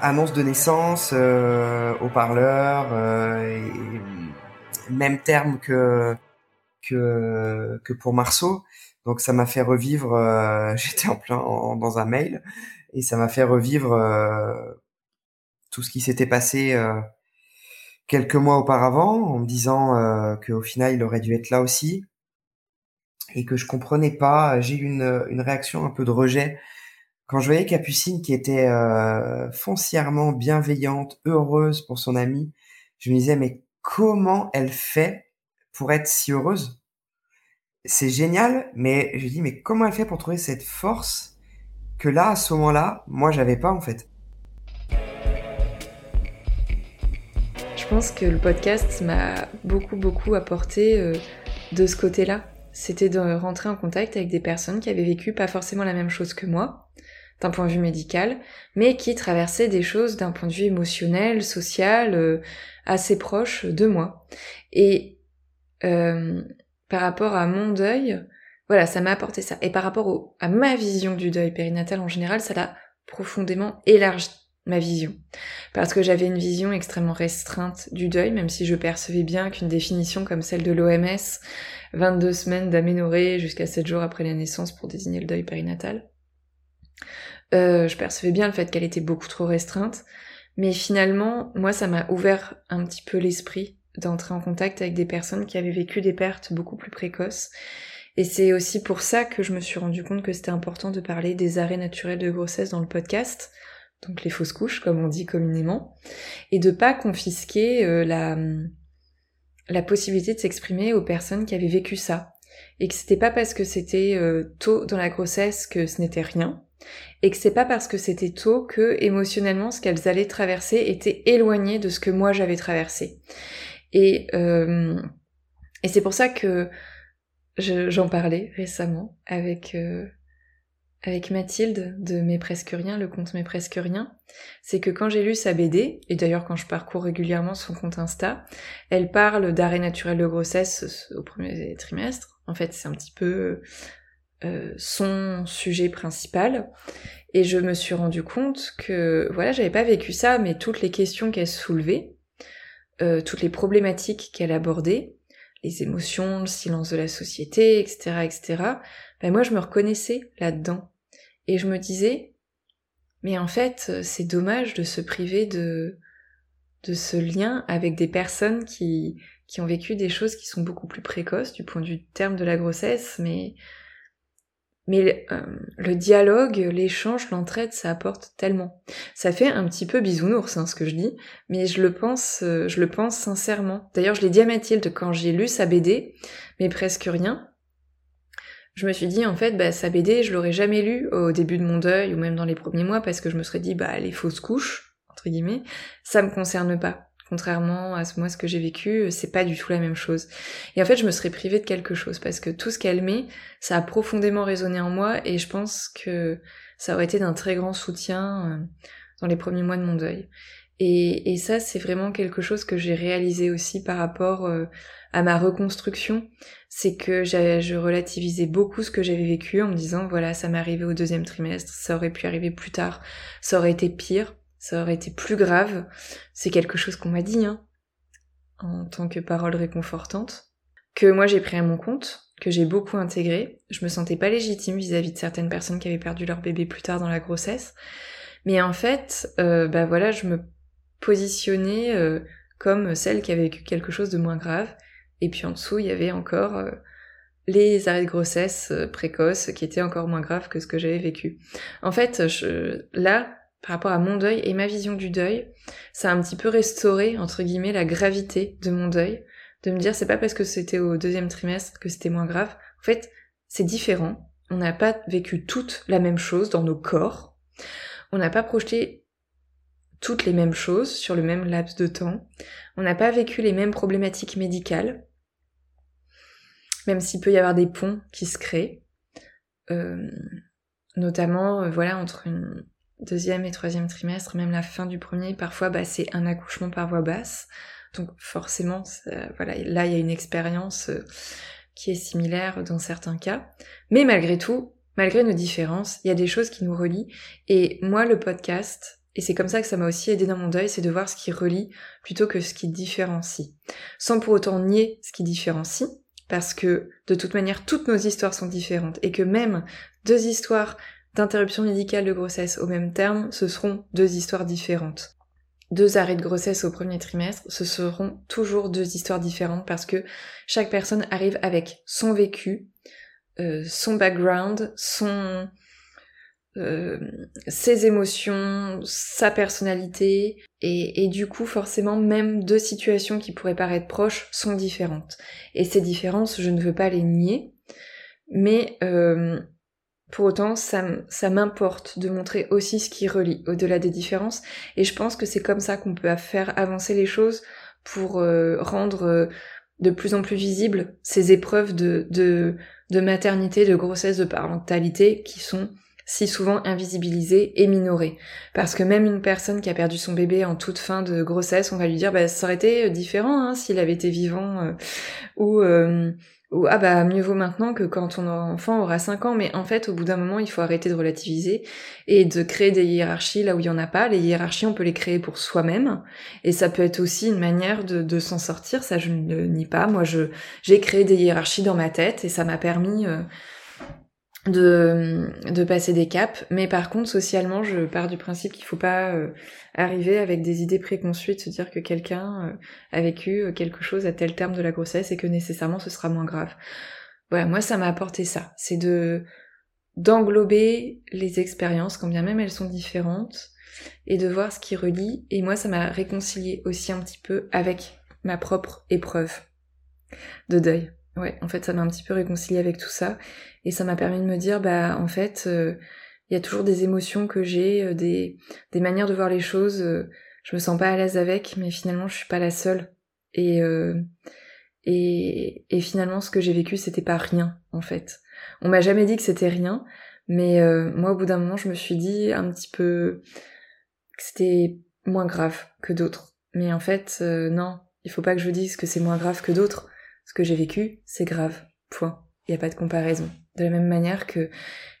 Annonce de naissance, au parleur, même terme que que pour Marceau. Donc ça m'a fait revivre. J'étais en plein dans un mail et ça m'a fait revivre euh, tout ce qui s'était passé euh, quelques mois auparavant, en me disant euh, qu'au final il aurait dû être là aussi et que je comprenais pas. J'ai eu une, réaction un peu de rejet quand je voyais Capucine qui était foncièrement bienveillante, heureuse pour son ami. Je me disais mais comment elle fait pour être si heureuse? C'est génial, mais je dis mais comment elle fait pour trouver cette force que là, à ce moment-là, moi, j'avais pas en fait? Je pense que le podcast m'a beaucoup, beaucoup apporté euh, de ce côté-là. C'était de rentrer en contact avec des personnes qui avaient vécu pas forcément la même chose que moi, d'un point de vue médical, mais qui traversaient des choses d'un point de vue émotionnel, social, euh, assez proche de moi. Et euh, par rapport à mon deuil, voilà, ça m'a apporté ça. Et par rapport à ma vision du deuil périnatal en général, ça l'a profondément élargi ma vision. Parce que j'avais une vision extrêmement restreinte du deuil, même si je percevais bien qu'une définition comme celle de l'OMS, 22 semaines d'aménorrhée jusqu'à 7 jours après la naissance pour désigner le deuil périnatal, euh, je percevais bien le fait qu'elle était beaucoup trop restreinte. Mais finalement, moi, ça m'a ouvert un petit peu l'esprit d'entrer en contact avec des personnes qui avaient vécu des pertes beaucoup plus précoces et c'est aussi pour ça que je me suis rendu compte que c'était important de parler des arrêts naturels de grossesse dans le podcast, donc les fausses couches comme on dit communément, et de pas confisquer euh, la, possibilité de s'exprimer aux personnes qui avaient vécu ça. Et que c'était pas parce que c'était euh, tôt dans la grossesse que ce n'était rien, Et que c'est pas parce que c'était tôt que émotionnellement ce qu'elles allaient traverser était éloigné de ce que moi j'avais traversé. Et, euh, c'est pour ça que j'en parlais récemment avec, avec Mathilde de Mes Presque Rien, le compte Mes Presque Rien. C'est que quand j'ai lu sa BD, et d'ailleurs quand je parcours régulièrement son compte Insta, elle parle d'arrêt naturel de grossesse au premier trimestre. En fait, c'est un petit peu euh, son sujet principal. Et je me suis rendu compte que, voilà, j'avais pas vécu ça, mais toutes les questions qu'elle soulevait, euh, toutes les problématiques qu'elle abordait, les émotions, le silence de la société, etc., etc., ben moi je me reconnaissais là-dedans. Et je me disais, mais en fait, c'est dommage de se priver de, de ce lien avec des personnes qui, qui ont vécu des choses qui sont beaucoup plus précoces du point de vue terme de la grossesse, mais mais euh, le dialogue, l'échange, l'entraide, ça apporte tellement. Ça fait un petit peu bisounours, hein, ce que je dis, mais je le pense, euh, je le pense sincèrement. D'ailleurs, je l'ai dit à Mathilde quand j'ai lu sa BD, mais presque rien. Je me suis dit, en fait, bah, sa BD, je l'aurais jamais lu au début de mon deuil, ou même dans les premiers mois, parce que je me serais dit, bah, les fausses couches, entre guillemets, ça me concerne pas. Contrairement à ce, moi, ce que j'ai vécu, c'est pas du tout la même chose. Et en fait, je me serais privée de quelque chose parce que tout ce qu'elle met, ça a profondément résonné en moi et je pense que ça aurait été d'un très grand soutien euh, dans les premiers mois de mon deuil. Et, ça, c'est vraiment quelque chose que j'ai réalisé aussi par rapport euh, à ma reconstruction. C'est que je relativisais beaucoup ce que j'avais vécu en me disant, voilà, ça m'est arrivé au deuxième trimestre, ça aurait pu arriver plus tard, ça aurait été pire ça aurait été plus grave. C'est quelque chose qu'on m'a dit, hein, en tant que parole réconfortante, que moi j'ai pris à mon compte, que j'ai beaucoup intégré. Je me sentais pas légitime vis-à-vis de certaines personnes qui avaient perdu leur bébé plus tard dans la grossesse. Mais en fait, euh, bah voilà, je me positionnais euh, comme celle qui avait vécu quelque chose de moins grave. Et puis en dessous, il y avait encore euh, les arrêts de grossesse précoces qui étaient encore moins graves que ce que j'avais vécu. En fait, là, par rapport à mon deuil et ma vision du deuil, ça a un petit peu restauré, entre guillemets, la gravité de mon deuil, de me dire c'est pas parce que c'était au deuxième trimestre que c'était moins grave. En fait, c'est différent. On n'a pas vécu toute la même chose dans nos corps. On n'a pas projeté toutes les mêmes choses sur le même laps de temps. On n'a pas vécu les mêmes problématiques médicales. Même s'il peut y avoir des ponts qui se créent. Euh, notamment, euh, voilà, entre une, deuxième et troisième trimestre, même la fin du premier, parfois bah, c'est un accouchement par voie basse. Donc forcément, voilà, là il y a une expérience euh, qui est similaire dans certains cas. Mais malgré tout, malgré nos différences, il y a des choses qui nous relient. Et moi, le podcast, et c'est comme ça que ça m'a aussi aidé dans mon deuil, c'est de voir ce qui relie plutôt que ce qui différencie. Sans pour autant nier ce qui différencie, parce que de toute manière, toutes nos histoires sont différentes, et que même deux histoires d'interruption médicale de grossesse au même terme, ce seront deux histoires différentes. Deux arrêts de grossesse au premier trimestre, ce seront toujours deux histoires différentes parce que chaque personne arrive avec son vécu, euh, son background, son euh, ses émotions, sa personnalité, et, et, du coup forcément même deux situations qui pourraient paraître proches sont différentes. Et ces différences, je ne veux pas les nier, mais euh, pour autant, ça, ça m'importe de montrer aussi ce qui relie au-delà des différences. Et je pense que c'est comme ça qu'on peut faire avancer les choses pour euh, rendre euh, de plus en plus visibles ces épreuves de, de, de maternité, de grossesse, de parentalité qui sont si souvent invisibilisées et minorées. Parce que même une personne qui a perdu son bébé en toute fin de grossesse, on va lui dire bah ça aurait été différent hein, s'il avait été vivant euh, ou ou ah bah mieux vaut maintenant que quand ton enfant aura 5 ans, mais en fait au bout d'un moment il faut arrêter de relativiser et de créer des hiérarchies là où il y en a pas. Les hiérarchies on peut les créer pour soi-même et ça peut être aussi une manière de, de s'en sortir, ça je ne le nie pas. Moi je j'ai créé des hiérarchies dans ma tête et ça m'a permis euh, de, passer des caps, mais par contre socialement je pars du principe qu'il faut pas euh, arriver avec des idées préconçues de se dire que quelqu'un euh, a vécu euh, quelque chose à tel terme de la grossesse et que nécessairement ce sera moins grave. Voilà, moi ça m'a apporté ça, c'est de d'englober les expériences quand bien même elles sont différentes et de voir ce qui relie et moi ça m'a réconcilié aussi un petit peu avec ma propre épreuve de deuil. Ouais, en fait, ça m'a un petit peu réconcilié avec tout ça. Et ça m'a permis de me dire, bah, en fait, euh, Il y a toujours des émotions que j'ai, des, des manières de voir les choses. je me sens pas à l'aise avec, mais finalement, je suis pas la seule. Et, et, et finalement, ce que j'ai vécu, c'était pas rien, en fait. On m'a jamais dit que c'était rien, mais moi, au bout d'un moment, je me suis dit un petit peu que c'était moins grave que d'autres. Mais en fait, non, il faut pas que je dise que c'est moins grave que d'autres. Que j'ai vécu, c'est grave. Point. Il n'y a pas de comparaison. De la même manière que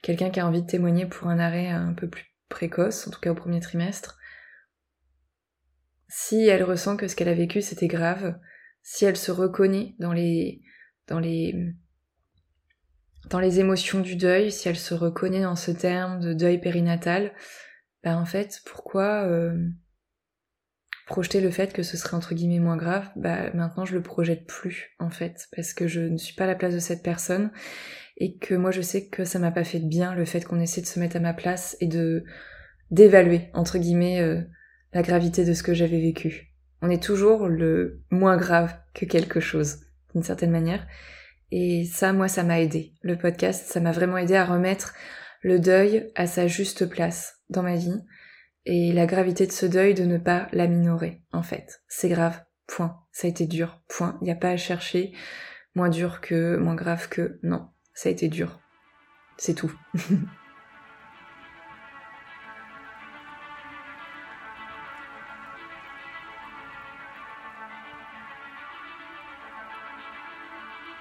quelqu'un qui a envie de témoigner pour un arrêt un peu plus précoce, en tout cas au premier trimestre, si elle ressent que ce qu'elle a vécu c'était grave, si elle se reconnaît dans les dans les dans les émotions du deuil, si elle se reconnaît dans ce terme de deuil périnatal, ben en fait pourquoi euh, projeter le fait que ce serait entre guillemets moins grave, bah maintenant je le projette plus en fait parce que je ne suis pas à la place de cette personne et que moi je sais que ça m'a pas fait de bien le fait qu'on essaie de se mettre à ma place et de d'évaluer entre guillemets euh, la gravité de ce que j'avais vécu. On est toujours le moins grave que quelque chose d'une certaine manière et ça moi ça m'a aidé. Le podcast ça m'a vraiment aidé à remettre le deuil à sa juste place dans ma vie et la gravité de ce deuil de ne pas la minorer, en fait. C'est grave, point. Ça a été dur, point. Il n'y a pas à chercher moins dur que, moins grave que, non, ça a été dur. C'est tout.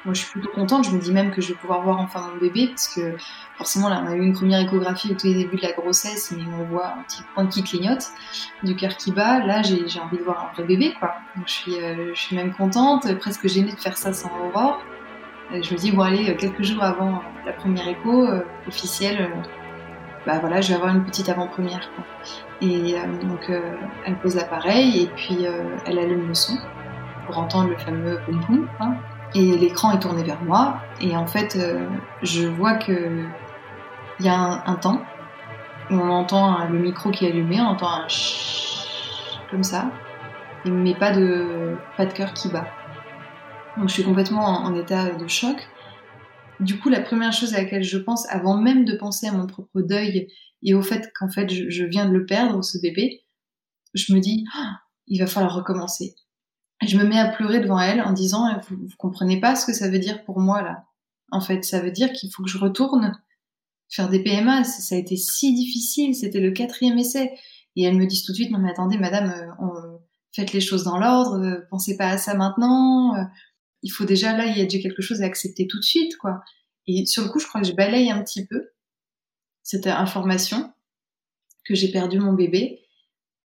Moi, je suis plutôt contente. Je me dis même que je vais pouvoir voir enfin mon bébé, parce que forcément, là, on a eu une première échographie au tout début de la grossesse, mais on voit un petit point qui clignote, du cœur qui bat. Là, j'ai envie de voir un vrai bébé, quoi. Donc, je suis, euh, je suis même contente, presque gênée de faire ça sans Aurore. je me dis, bon, allez, euh, quelques jours avant la première écho euh, officielle, bah voilà, je vais avoir une petite avant-première. Et donc, elle pose l'appareil, et puis elle allume le son pour entendre le fameux boum boum, hein et l'écran est tourné vers moi et en fait euh, je vois que il y a un, temps où on entend le micro qui est allumé, on entend un comme ça, mais pas de pas de cœur qui bat. Donc je suis complètement en, état de choc. Du coup, la première chose à laquelle je pense, avant même de penser à mon propre deuil et au fait qu'en fait je, viens de le perdre, ce bébé, je me dis, ah, il va falloir recommencer je me mets à pleurer devant elle en disant vous, vous comprenez pas ce que ça veut dire pour moi là. En fait, ça veut dire qu'il faut que je retourne faire des PMA. Ça a été si difficile. C'était le quatrième essai. Et elle me dit tout de suite non mais attendez madame, euh, faites les choses dans l'ordre. Euh, pensez pas à ça maintenant. Euh, il faut déjà là il y a déjà quelque chose à accepter tout de suite quoi. Et sur le coup je crois que je balaye un petit peu cette information que j'ai perdu mon bébé.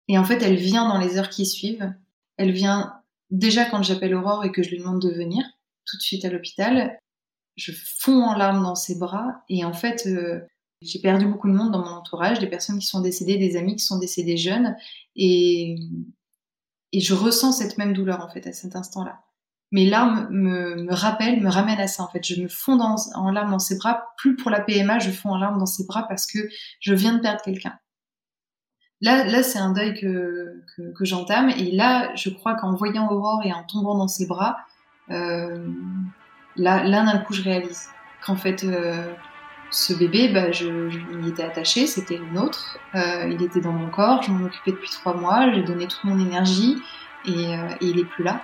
Et en fait elle vient dans les heures qui suivent. Elle vient déjà quand j'appelle Aurore et que je lui demande de venir tout de suite à l'hôpital, je fonds en larmes dans ses bras et en fait euh, j'ai perdu beaucoup de monde dans mon entourage, des personnes qui sont décédées, des amis qui sont décédés jeunes et, et je ressens cette même douleur en fait à cet instant-là. Mes larmes me, me rappellent, me ramènent à ça en fait. Je me fonds en larmes dans ses bras, plus pour la PMA, je fonds en larmes dans ses bras parce que je viens de perdre quelqu'un. Là, là c'est un deuil que, que, que j'entame. Et là, je crois qu'en voyant Aurore et en tombant dans ses bras, euh, là, là d'un coup, je réalise qu'en fait, euh, ce bébé, bah, je, je, il était attaché, c'était le nôtre. Euh, il était dans mon corps, je m'en occupais depuis trois mois, j'ai donné toute mon énergie et, euh, et, il est plus là.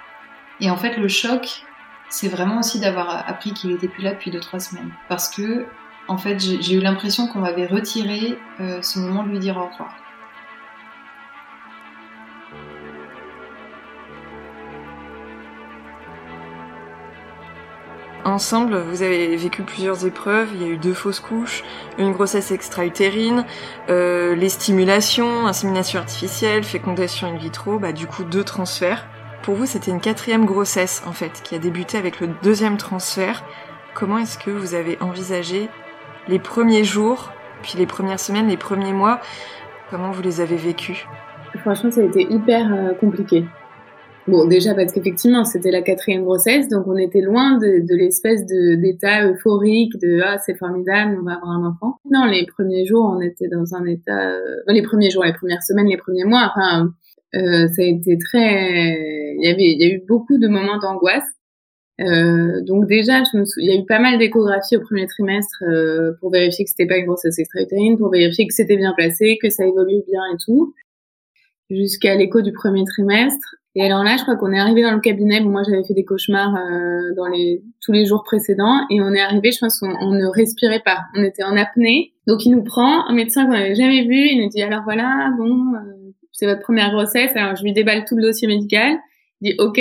Et en fait, le choc, c'est vraiment aussi d'avoir appris qu'il était plus là depuis deux trois semaines, parce que en fait, j'ai eu l'impression qu'on m'avait retiré euh, ce moment de lui dire au revoir. Ensemble, vous avez vécu plusieurs épreuves. Il y a eu deux fausses couches, une grossesse extra-utérine, euh, les stimulations, insémination artificielle, fécondation in vitro, bah, du coup deux transferts. Pour vous, c'était une quatrième grossesse en fait, qui a débuté avec le deuxième transfert. Comment est-ce que vous avez envisagé les premiers jours, puis les premières semaines, les premiers mois? Comment vous les avez vécus Franchement, ça a été hyper euh, compliqué. Bon, déjà parce qu'effectivement, c'était la quatrième grossesse, donc on était loin de, de l'espèce d'état euphorique de ah c'est formidable, on va avoir un enfant. Non, les premiers jours, on était dans un état, euh, les premiers jours, les premières semaines, les premiers mois, enfin, euh, ça a été très, il y avait, il y a eu beaucoup de moments d'angoisse Euh, donc déjà, je me il y a eu pas mal d'échographies au premier trimestre euh, pour vérifier que c'était pas une grossesse extra-utérine, pour vérifier que c'était bien placé, que ça évolue bien et tout, jusqu'à l'écho du premier trimestre. Et alors là, je crois qu'on est arrivé dans le cabinet. Bon, moi, j'avais fait des cauchemars euh, dans les tous les jours précédents, et on est arrivé. Je pense qu'on on ne respirait pas. On était en apnée. Donc, il nous prend un médecin qu'on n'avait jamais vu. Il nous dit alors voilà, bon, euh, c'est votre première grossesse. Alors, je lui déballe tout le dossier médical. Il dit ok.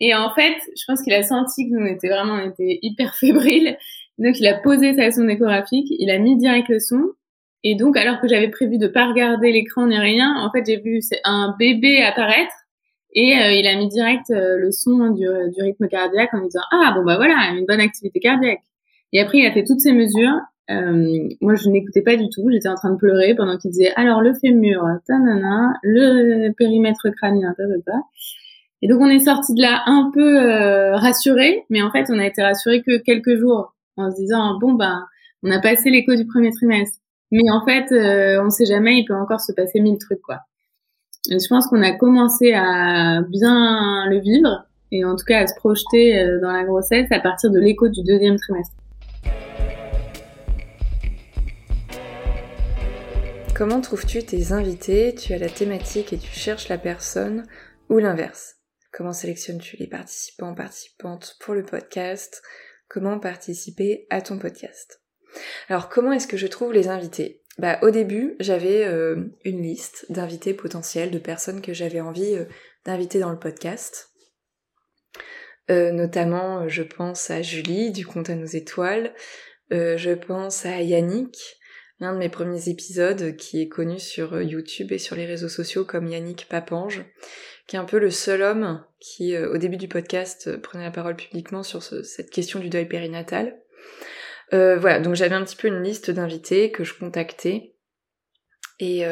Et en fait, je pense qu'il a senti que nous, on était vraiment, on était hyper fébriles. Donc, il a posé sa sonde échographique, il a mis direct le son. Et donc, alors que j'avais prévu de pas regarder l'écran ni rien, en fait, j'ai vu un bébé apparaître et euh, il a mis direct euh, le son du, du, rythme cardiaque en disant ah bon bah voilà une bonne activité cardiaque. Et après, il a fait toutes ces mesures. Euh, moi, je n'écoutais pas du tout. J'étais en train de pleurer pendant qu'il disait alors le fémur, tanana, le périmètre crânien, ta, ta, ta. Et donc on est sorti de là un peu euh, rassuré, mais en fait on a été rassuré que quelques jours en se disant bon ben on a passé l'écho du premier trimestre, mais en fait euh, on sait jamais, il peut encore se passer mille trucs quoi. Et je pense qu'on a commencé à bien le vivre et en tout cas à se projeter euh, dans la grossesse à partir de l'écho du deuxième trimestre. Comment trouves-tu tes invités? Tu as la thématique et tu cherches la personne ou l'inverse? Comment sélectionnes-tu les participants, participantes pour le podcast? Comment participer à ton podcast? Alors comment est-ce que je trouve les invités? Bah, au début, j'avais euh, une liste d'invités potentiels, de personnes que j'avais envie euh, d'inviter dans le podcast. Euh, notamment, je pense à Julie du Compte à nos étoiles. je pense à Yannick, l'un de mes premiers épisodes qui est connu sur YouTube et sur les réseaux sociaux comme Yannick Papange qui est un peu le seul homme qui, au début du podcast, prenait la parole publiquement sur cette question du deuil périnatal. Euh, voilà, donc j'avais un petit peu une liste d'invités que je contactais. Et,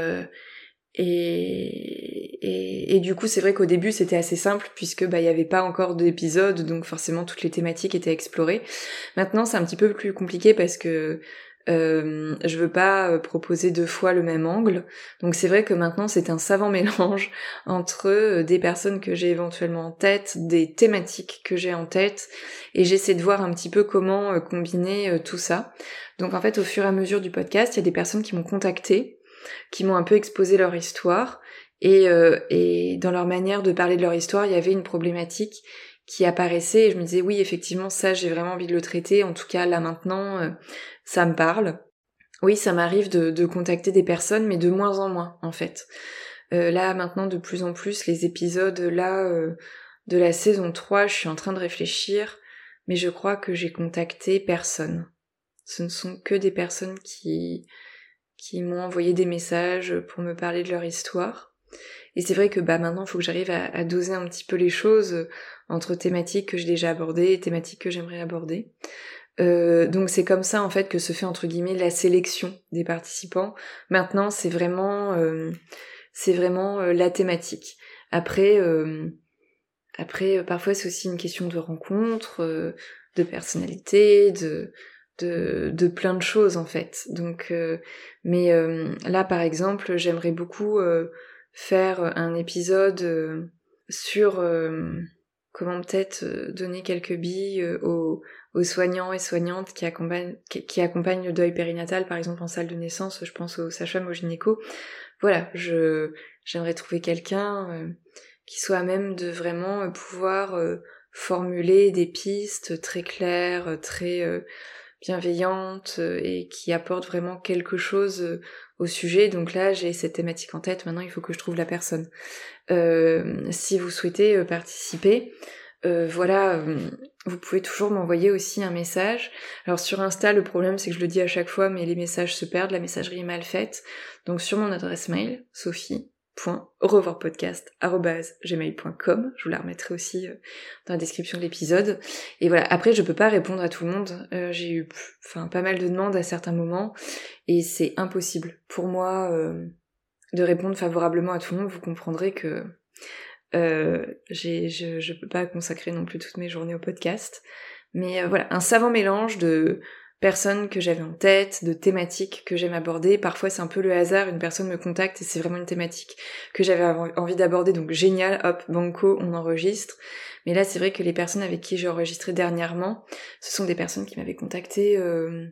et, et, du coup, c'est vrai qu'au début, c'était assez simple puisque bah il y avait pas encore d'épisodes, donc forcément toutes les thématiques étaient explorées. Maintenant, c'est un petit peu plus compliqué parce que euh, je veux pas euh, proposer deux fois le même angle. Donc c'est vrai que maintenant c'est un savant mélange entre euh, des personnes que j'ai éventuellement en tête, des thématiques que j'ai en tête, et j'essaie de voir un petit peu comment combiner tout ça. Donc en fait au fur et à mesure du podcast, il y a des personnes qui m'ont contacté, qui m'ont un peu exposé leur histoire, et, et dans leur manière de parler de leur histoire, il y avait une problématique qui apparaissait et je me disais oui effectivement ça j'ai vraiment envie de le traiter en tout cas là maintenant ça me parle. Oui, ça m'arrive de, contacter des personnes, mais de moins en moins, en fait. Euh, là, maintenant, de plus en plus, les épisodes, là, euh, de la saison 3, je suis en train de réfléchir, mais je crois que j'ai contacté personne. Ce ne sont que des personnes qui, qui m'ont envoyé des messages pour me parler de leur histoire. Et c'est vrai que bah maintenant, il faut que j'arrive à, doser un petit peu les choses entre thématiques que j'ai déjà abordées et thématiques que j'aimerais aborder. Euh, donc c'est comme ça en fait que se fait entre guillemets la sélection des participants. Maintenant c'est vraiment euh, c'est vraiment euh, la thématique. Après après parfois c'est aussi une question de rencontre, de personnalité, de de, de plein de choses en fait. Donc mais là par exemple j'aimerais beaucoup faire un épisode sur comment peut-être donner quelques billes aux, aux soignants et soignantes qui accompagnent, qui, le deuil périnatal, par exemple en salle de naissance, je pense aux sages-femmes, aux gynécos. Voilà, je j'aimerais trouver quelqu'un euh, qui soit à même de vraiment euh, pouvoir euh, formuler des pistes très claires, très bienveillantes et qui apportent vraiment quelque chose au sujet. Donc là, j'ai cette thématique en tête. Maintenant, il faut que je trouve la personne. si vous souhaitez participer, euh, voilà, euh, vous pouvez toujours m'envoyer aussi un message. Alors sur Insta, le problème c'est que je le dis à chaque fois, mais les messages se perdent, la messagerie est mal faite. Donc sur mon adresse mail, sophie.revoirpodcast.gmail.com Je vous la remettrai aussi euh, dans la description de l'épisode. Et voilà, après je peux pas répondre à tout le monde. J'ai eu enfin pas mal de demandes à certains moments et c'est impossible pour moi de répondre favorablement à tout le monde. Vous comprendrez que euh, je, je peux pas consacrer non plus toutes mes journées au podcast. Mais euh, voilà, un savant mélange de personnes que j'avais en tête, de thématiques que j'aime aborder. Parfois c'est un peu le hasard, une personne me contacte et c'est vraiment une thématique que j'avais envie d'aborder, donc génial, hop, banco, on enregistre. Mais là c'est vrai que les personnes avec qui j'ai enregistré dernièrement, ce sont des personnes qui m'avaient contacté euh,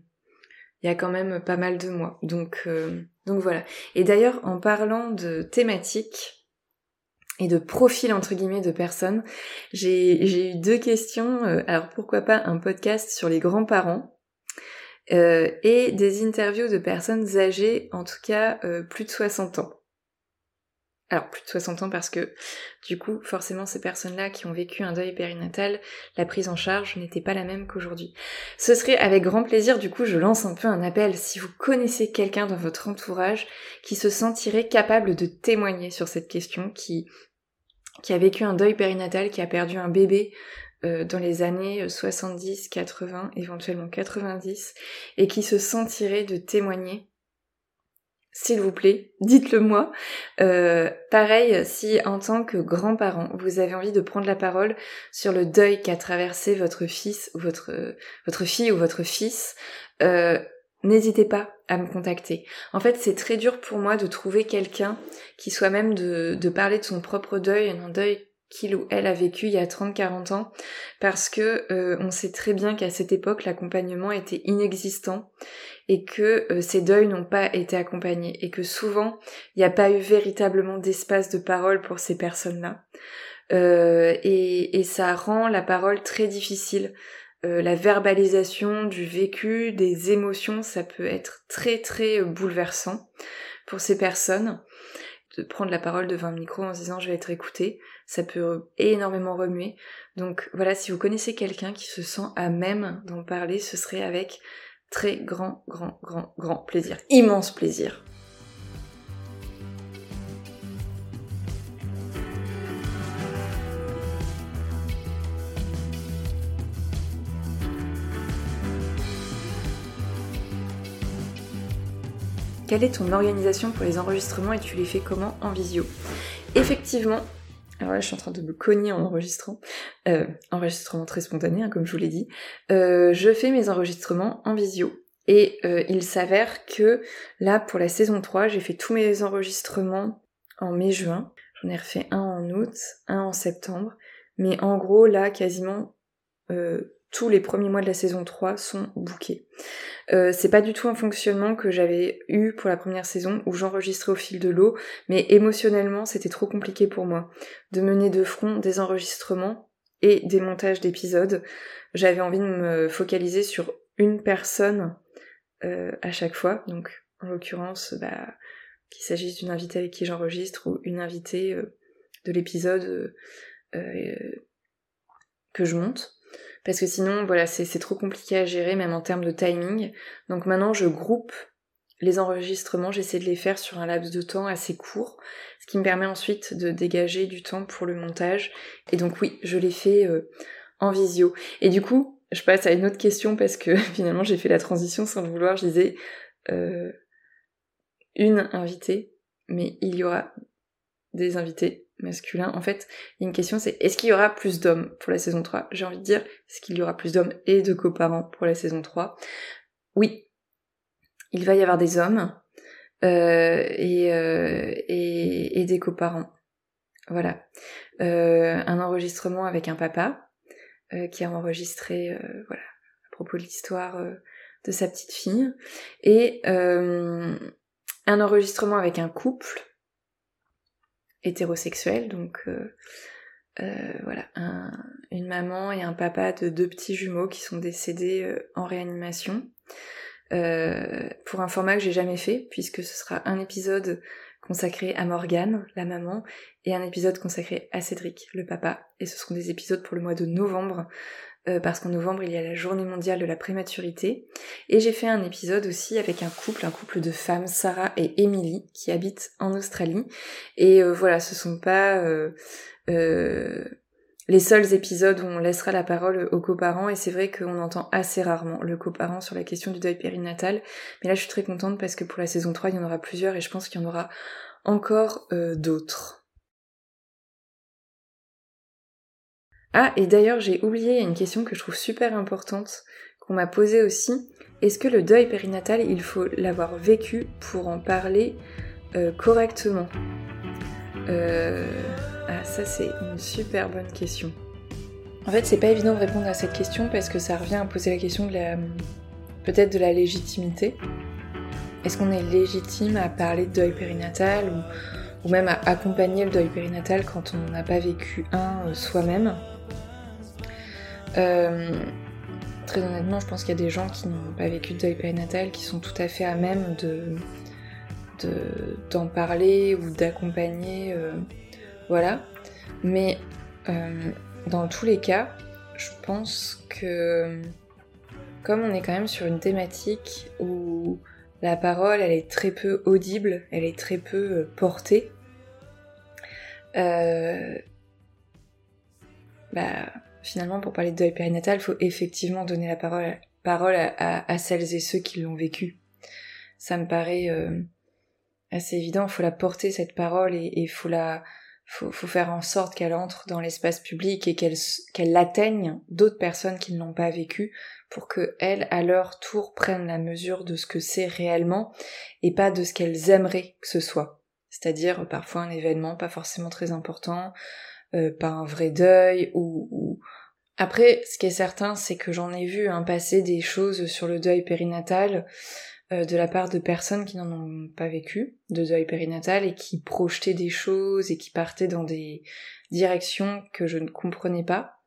il y a quand même pas mal de mois. Donc, euh, donc voilà. Et d'ailleurs en parlant de thématiques, et de profil entre guillemets de personnes. J'ai eu deux questions. Euh, alors pourquoi pas un podcast sur les grands-parents? Euh, et des interviews de personnes âgées, en tout cas euh, plus de 60 ans. Alors plus de 60 ans parce que du coup forcément ces personnes-là qui ont vécu un deuil périnatal, la prise en charge n'était pas la même qu'aujourd'hui. Ce serait avec grand plaisir, du coup je lance un peu un appel si vous connaissez quelqu'un dans votre entourage qui se sentirait capable de témoigner sur cette question, qui, qui a vécu un deuil périnatal, qui a perdu un bébé euh, dans les années 70, 80, éventuellement 90, et qui se sentirait de témoigner, s'il vous plaît, dites-le moi. Euh, pareil, si en tant que grand-parent, vous avez envie de prendre la parole sur le deuil qu'a traversé votre fils ou votre, votre fille ou votre fils, euh, n'hésitez pas à me contacter. En fait, c'est très dur pour moi de trouver quelqu'un qui soit même de, de parler de son propre deuil, un deuil qu'il ou elle a vécu il y a 30-40 ans, parce que euh, on sait très bien qu'à cette époque l'accompagnement était inexistant et que euh, ces deuils n'ont pas été accompagnés et que souvent il n'y a pas eu véritablement d'espace de parole pour ces personnes-là. Euh, et, et, ça rend la parole très difficile. la verbalisation du vécu, des émotions, ça peut être très très bouleversant pour ces personnes de prendre la parole devant un micro en se disant je vais être écouté, ça peut énormément remuer. Donc voilà, si vous connaissez quelqu'un qui se sent à même d'en parler, ce serait avec très grand, grand, grand, grand plaisir, immense plaisir. Quelle est ton organisation pour les enregistrements et tu les fais comment en visio? Effectivement, alors là je suis en train de me cogner en enregistrant, euh, enregistrement très spontané hein, comme je vous l'ai dit, euh, je fais mes enregistrements en visio. Et euh, il s'avère que là pour la saison 3 j'ai fait tous mes enregistrements en mai-juin, j'en ai refait un en août, un en septembre, mais en gros là quasiment tous les premiers mois de la saison 3 sont bookés. Euh, c'est pas du tout un fonctionnement que j'avais eu pour la première saison où j'enregistrais au fil de l'eau, mais émotionnellement c'était trop compliqué pour moi de mener de front des enregistrements et des montages d'épisodes. J'avais envie de me focaliser sur une personne euh, à chaque fois, donc en l'occurrence, bah, qu'il s'agisse d'une invitée avec qui j'enregistre ou une invitée euh, de l'épisode que je monte parce que sinon, voilà, c'est trop compliqué à gérer, même en termes de timing. Donc maintenant, je groupe les enregistrements, j'essaie de les faire sur un laps de temps assez court, ce qui me permet ensuite de dégager du temps pour le montage. Et donc oui, je les fais euh, en visio. Et du coup, je passe à une autre question parce que finalement j'ai fait la transition sans le vouloir. Je disais euh, une invitée, mais il y aura des invités masculin. En fait, il y a une question, c'est est-ce qu'il y aura plus d'hommes pour la saison 3 J'ai envie de dire, est-ce qu'il y aura plus d'hommes et de coparents pour la saison 3 Oui, il va y avoir des hommes euh, et, euh, et, et, des coparents. Voilà. Euh, un enregistrement avec un papa qui a enregistré, voilà, à propos de l'histoire de sa petite fille. Et un enregistrement avec un couple hétérosexuel, donc euh, euh, voilà, une maman et un papa de deux petits jumeaux qui sont décédés euh, en réanimation. pour un format que j'ai jamais fait, puisque ce sera un épisode consacré à Morgane, la maman, et un épisode consacré à Cédric, le papa. Et ce seront des épisodes pour le mois de novembre, euh, parce qu'en novembre il y a la journée mondiale de la prématurité. Et j'ai fait un épisode aussi avec un couple, un couple de femmes, Sarah et Emily, qui habitent en Australie. Et euh, voilà, ce sont pas euh, les seuls épisodes où on laissera la parole aux coparents et c'est vrai qu'on entend assez rarement le coparent sur la question du deuil périnatal. Mais là je suis très contente parce que pour la saison 3 il y en aura plusieurs et je pense qu'il y en aura encore d'autres. Ah, et d'ailleurs, j'ai oublié une question que je trouve super importante qu'on m'a posée aussi. Est-ce que le deuil périnatal, il faut l'avoir vécu pour en parler euh, correctement? Euh... Ah, ça c'est une super bonne question. En fait, c'est pas évident de répondre à cette question parce que ça revient à poser la question de la peut-être de la légitimité. Est-ce qu'on est légitime à parler de deuil périnatal ou, même à accompagner le deuil périnatal quand on n'a pas vécu un euh, soi-même? Très honnêtement, je pense qu'il y a des gens qui n'ont pas vécu de deuil périnatal qui sont tout à fait à même de d'en parler ou d'accompagner, euh, voilà. Mais dans tous les cas, je pense que comme on est quand même sur une thématique où la parole, elle est très peu audible, elle est très peu euh, portée. Euh, bah, finalement, pour parler de deuil périnatal, il faut effectivement donner la parole, parole à, celles et ceux qui l'ont vécu. Ça me paraît euh, assez évident. Il faut la porter cette parole et il faut la, faut, faire en sorte qu'elle entre dans l'espace public et qu'elle qu'elle atteigne d'autres personnes qui ne l'ont pas vécu pour que elles, à leur tour, prennent la mesure de ce que c'est réellement et pas de ce qu'elles aimeraient que ce soit. C'est-à-dire parfois un événement pas forcément très important, euh, pas un vrai deuil ou, Après, ce qui est certain, c'est que j'en ai vu hein, passer des choses sur le deuil périnatal euh, de la part de personnes qui n'en ont pas vécu de deuil périnatal et qui projetaient des choses et qui partaient dans des directions que je ne comprenais pas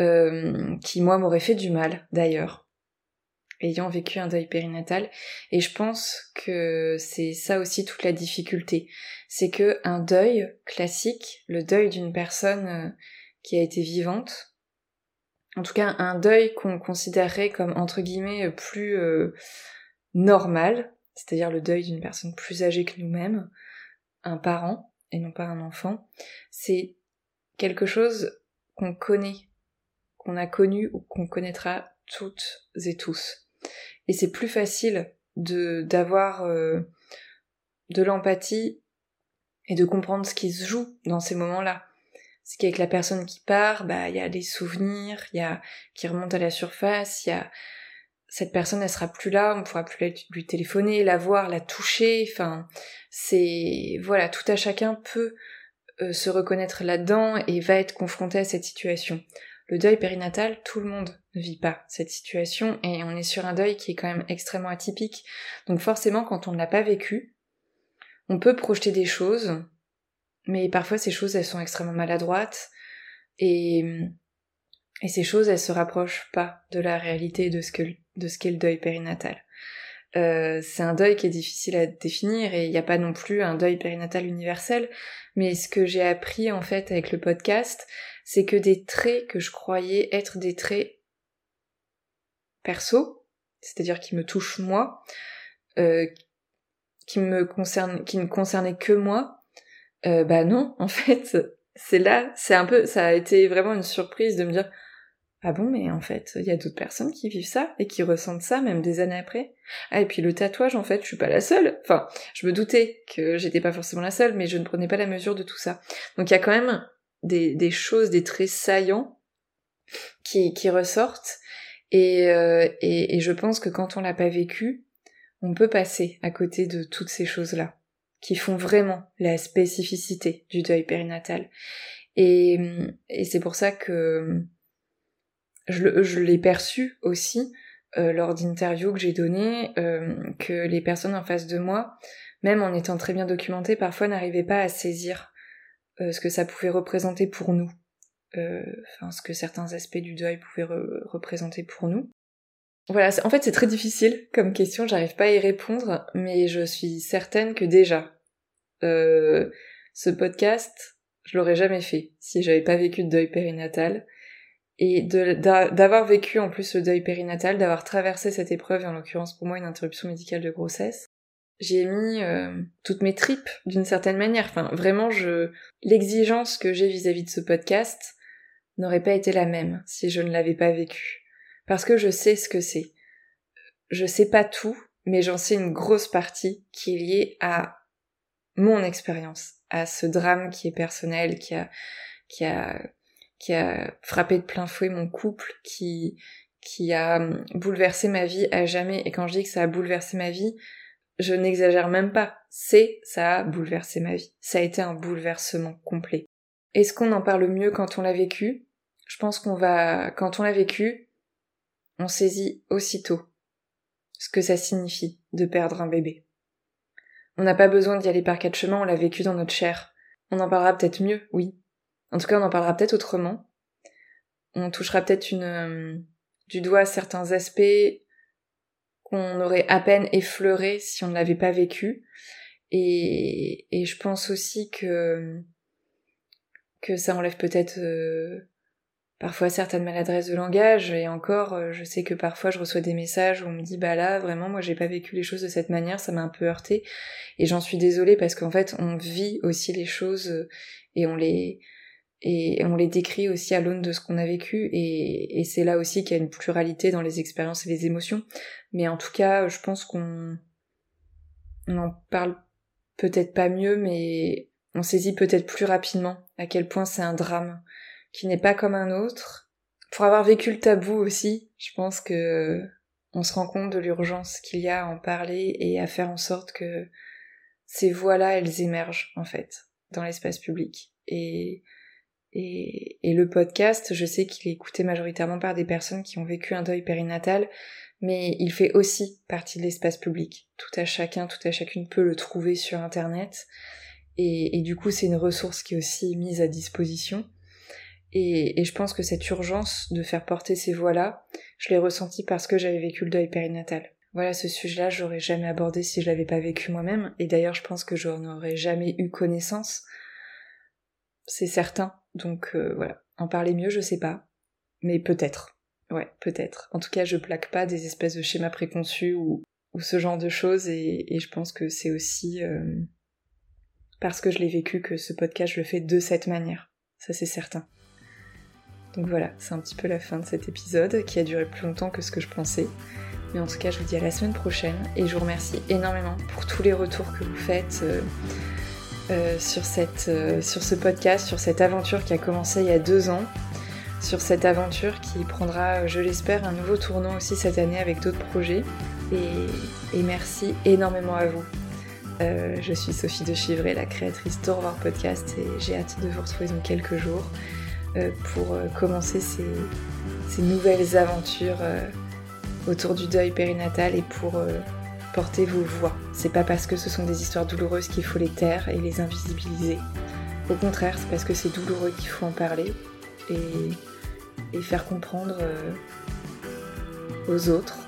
euh, qui moi m'aurait fait du mal d'ailleurs, ayant vécu un deuil périnatal. Et je pense que c'est ça aussi toute la difficulté, c'est que un deuil classique, le deuil d'une personne euh, qui a été vivante, en tout cas un deuil qu'on considérerait comme entre guillemets plus euh, normal, c'est-à-dire le deuil d'une personne plus âgée que nous-mêmes, un parent et non pas un enfant, c'est quelque chose qu'on connaît qu'on a connu ou qu'on connaîtra toutes et tous. Et c'est plus facile de d'avoir euh, de l'empathie et de comprendre ce qui se joue dans ces moments-là. C'est qu'avec la personne qui part, bah il y a des souvenirs, il y a qui remontent à la surface, il y a cette personne elle sera plus là, on pourra plus lui téléphoner, la voir, la toucher, enfin c'est voilà, tout à chacun peut euh, se reconnaître là-dedans et va être confronté à cette situation. Le deuil périnatal, tout le monde ne vit pas cette situation et on est sur un deuil qui est quand même extrêmement atypique. Donc forcément, quand on ne l'a pas vécu, on peut projeter des choses, mais parfois ces choses, elles sont extrêmement maladroites et, et ces choses, elles se rapprochent pas de la réalité de ce que, de ce qu'est le deuil périnatal. Euh, c'est un deuil qui est difficile à définir et il n'y a pas non plus un deuil périnatal universel. Mais ce que j'ai appris en fait avec le podcast, c'est que des traits que je croyais être des traits perso, c'est-à-dire qui me touchent moi, euh, qui me concernent, qui ne concernaient que moi, euh, bah non, en fait, c'est là, c'est un peu, ça a été vraiment une surprise de me dire, ah bon, mais en fait, il y a d'autres personnes qui vivent ça et qui ressentent ça même des années après. Ah, et puis le tatouage, en fait, je suis pas la seule. Enfin, je me doutais que j'étais pas forcément la seule, mais je ne prenais pas la mesure de tout ça. Donc il y a quand même des, des choses, des traits saillants qui, qui ressortent. Et, euh, et, et je pense que quand on l'a pas vécu, on peut passer à côté de toutes ces choses-là, qui font vraiment la spécificité du deuil périnatal. Et, et c'est pour ça que je, l'ai perçu aussi euh, lors d'interviews que j'ai données, euh, que les personnes en face de moi, même en étant très bien documentées, parfois n'arrivaient pas à saisir ce que ça pouvait représenter pour nous, enfin ce que certains aspects du deuil pouvaient représenter pour nous. Voilà, en fait c'est très difficile comme question, j'arrive pas à y répondre, mais je suis certaine que déjà, ce podcast, je l'aurais jamais fait si j'avais pas vécu de deuil périnatal et d'avoir vécu en plus le deuil périnatal, d'avoir traversé cette épreuve, et en l'occurrence pour moi une interruption médicale de grossesse, j'ai mis euh, toutes mes tripes d'une certaine manière. Enfin, vraiment, l'exigence que j'ai vis-à-vis de ce podcast n'aurait pas été la même si je ne l'avais pas vécu. Parce que je sais ce que c'est. Je sais pas tout, mais j'en sais une grosse partie qui est liée à mon expérience, à ce drame qui est personnel, qui a, qui a qui a frappé de plein fouet mon couple, qui, qui a hum, bouleversé ma vie à jamais. Et quand je dis que ça a bouleversé ma vie, je n'exagère même pas. C'est, ça a bouleversé ma vie. Ça a été un bouleversement complet. Est-ce qu'on en parle mieux quand on l'a vécu Je pense qu'on va, quand on l'a vécu, on saisit aussitôt ce que ça signifie de perdre un bébé. On n'a pas besoin d'y aller par quatre chemins, on l'a vécu dans notre chair. On en parlera peut-être mieux, oui. En tout cas, on en parlera peut-être autrement. On touchera peut-être une, euh, du doigt certains aspects qu'on aurait à peine effleurés si on ne l'avait pas vécu. Et, et je pense aussi que que ça enlève peut-être euh, parfois certaines maladresses de langage et encore euh, je sais que parfois je reçois des messages où on me dit bah là vraiment moi j'ai pas vécu les choses de cette manière ça m'a un peu heurté et j'en suis désolée parce qu'en fait on vit aussi les choses euh, et on les et on les décrit aussi à l'aune de ce qu'on a vécu et, c'est là aussi qu'il y a une pluralité dans les expériences et les émotions mais en tout cas je pense qu'on on en parle peut-être pas mieux mais on saisit peut-être plus rapidement à quel point c'est un drame qui n'est pas comme un autre. Pour avoir vécu le tabou aussi, je pense que on se rend compte de l'urgence qu'il y a à en parler et à faire en sorte que ces voix-là, elles émergent en fait dans l'espace public. Et, et, et, le podcast, je sais qu'il est écouté majoritairement par des personnes qui ont vécu un deuil périnatal, mais il fait aussi partie de l'espace public. Tout à chacun, tout à chacune peut le trouver sur Internet. Et, et du coup, c'est une ressource qui est aussi mise à disposition. Et, et, je pense que cette urgence de faire porter ces voix-là, je l'ai ressentie parce que j'avais vécu le deuil périnatal. Voilà, ce sujet-là, j'aurais jamais abordé si je l'avais pas vécu moi-même. Et d'ailleurs, je pense que je n'aurais jamais eu connaissance. C'est certain. Donc euh, voilà, en parler mieux, je sais pas. Mais peut-être. Ouais, peut-être. En tout cas, je plaque pas des espèces de schémas préconçus ou, ce genre de choses. Et, et je pense que c'est aussi euh, parce que je l'ai vécu que ce podcast, je le fais de cette manière. Ça, c'est certain. Donc voilà, c'est un petit peu la fin de cet épisode qui a duré plus longtemps que ce que je pensais. Mais en tout cas, je vous dis à la semaine prochaine et je vous remercie énormément pour tous les retours que vous faites euh, euh, sur, cette, euh, sur ce podcast, sur cette aventure qui a commencé il y a deux ans, sur cette aventure qui prendra, je l'espère, un nouveau tournant aussi cette année avec d'autres projets. Et, merci énormément à vous. je suis Sophie de Chivray, la créatrice d'Au Podcast et j'ai hâte de vous retrouver dans quelques jours. Euh, pour euh, commencer ces, nouvelles aventures euh, autour du deuil périnatal et pour porter vos voix. C'est pas parce que ce sont des histoires douloureuses qu'il faut les taire et les invisibiliser. Au contraire, c'est parce que c'est douloureux qu'il faut en parler et, faire comprendre aux autres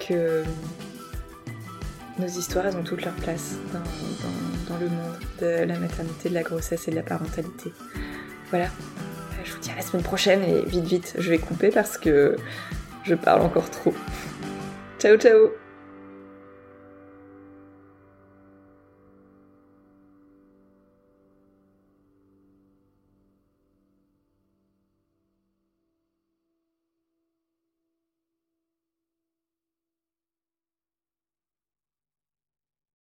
que nos histoires, elles ont toute leur place dans, dans, dans, le monde de la maternité, de la grossesse et de la parentalité. Voilà, je vous dis à la semaine prochaine et vite vite, je vais couper parce que je parle encore trop. Ciao ciao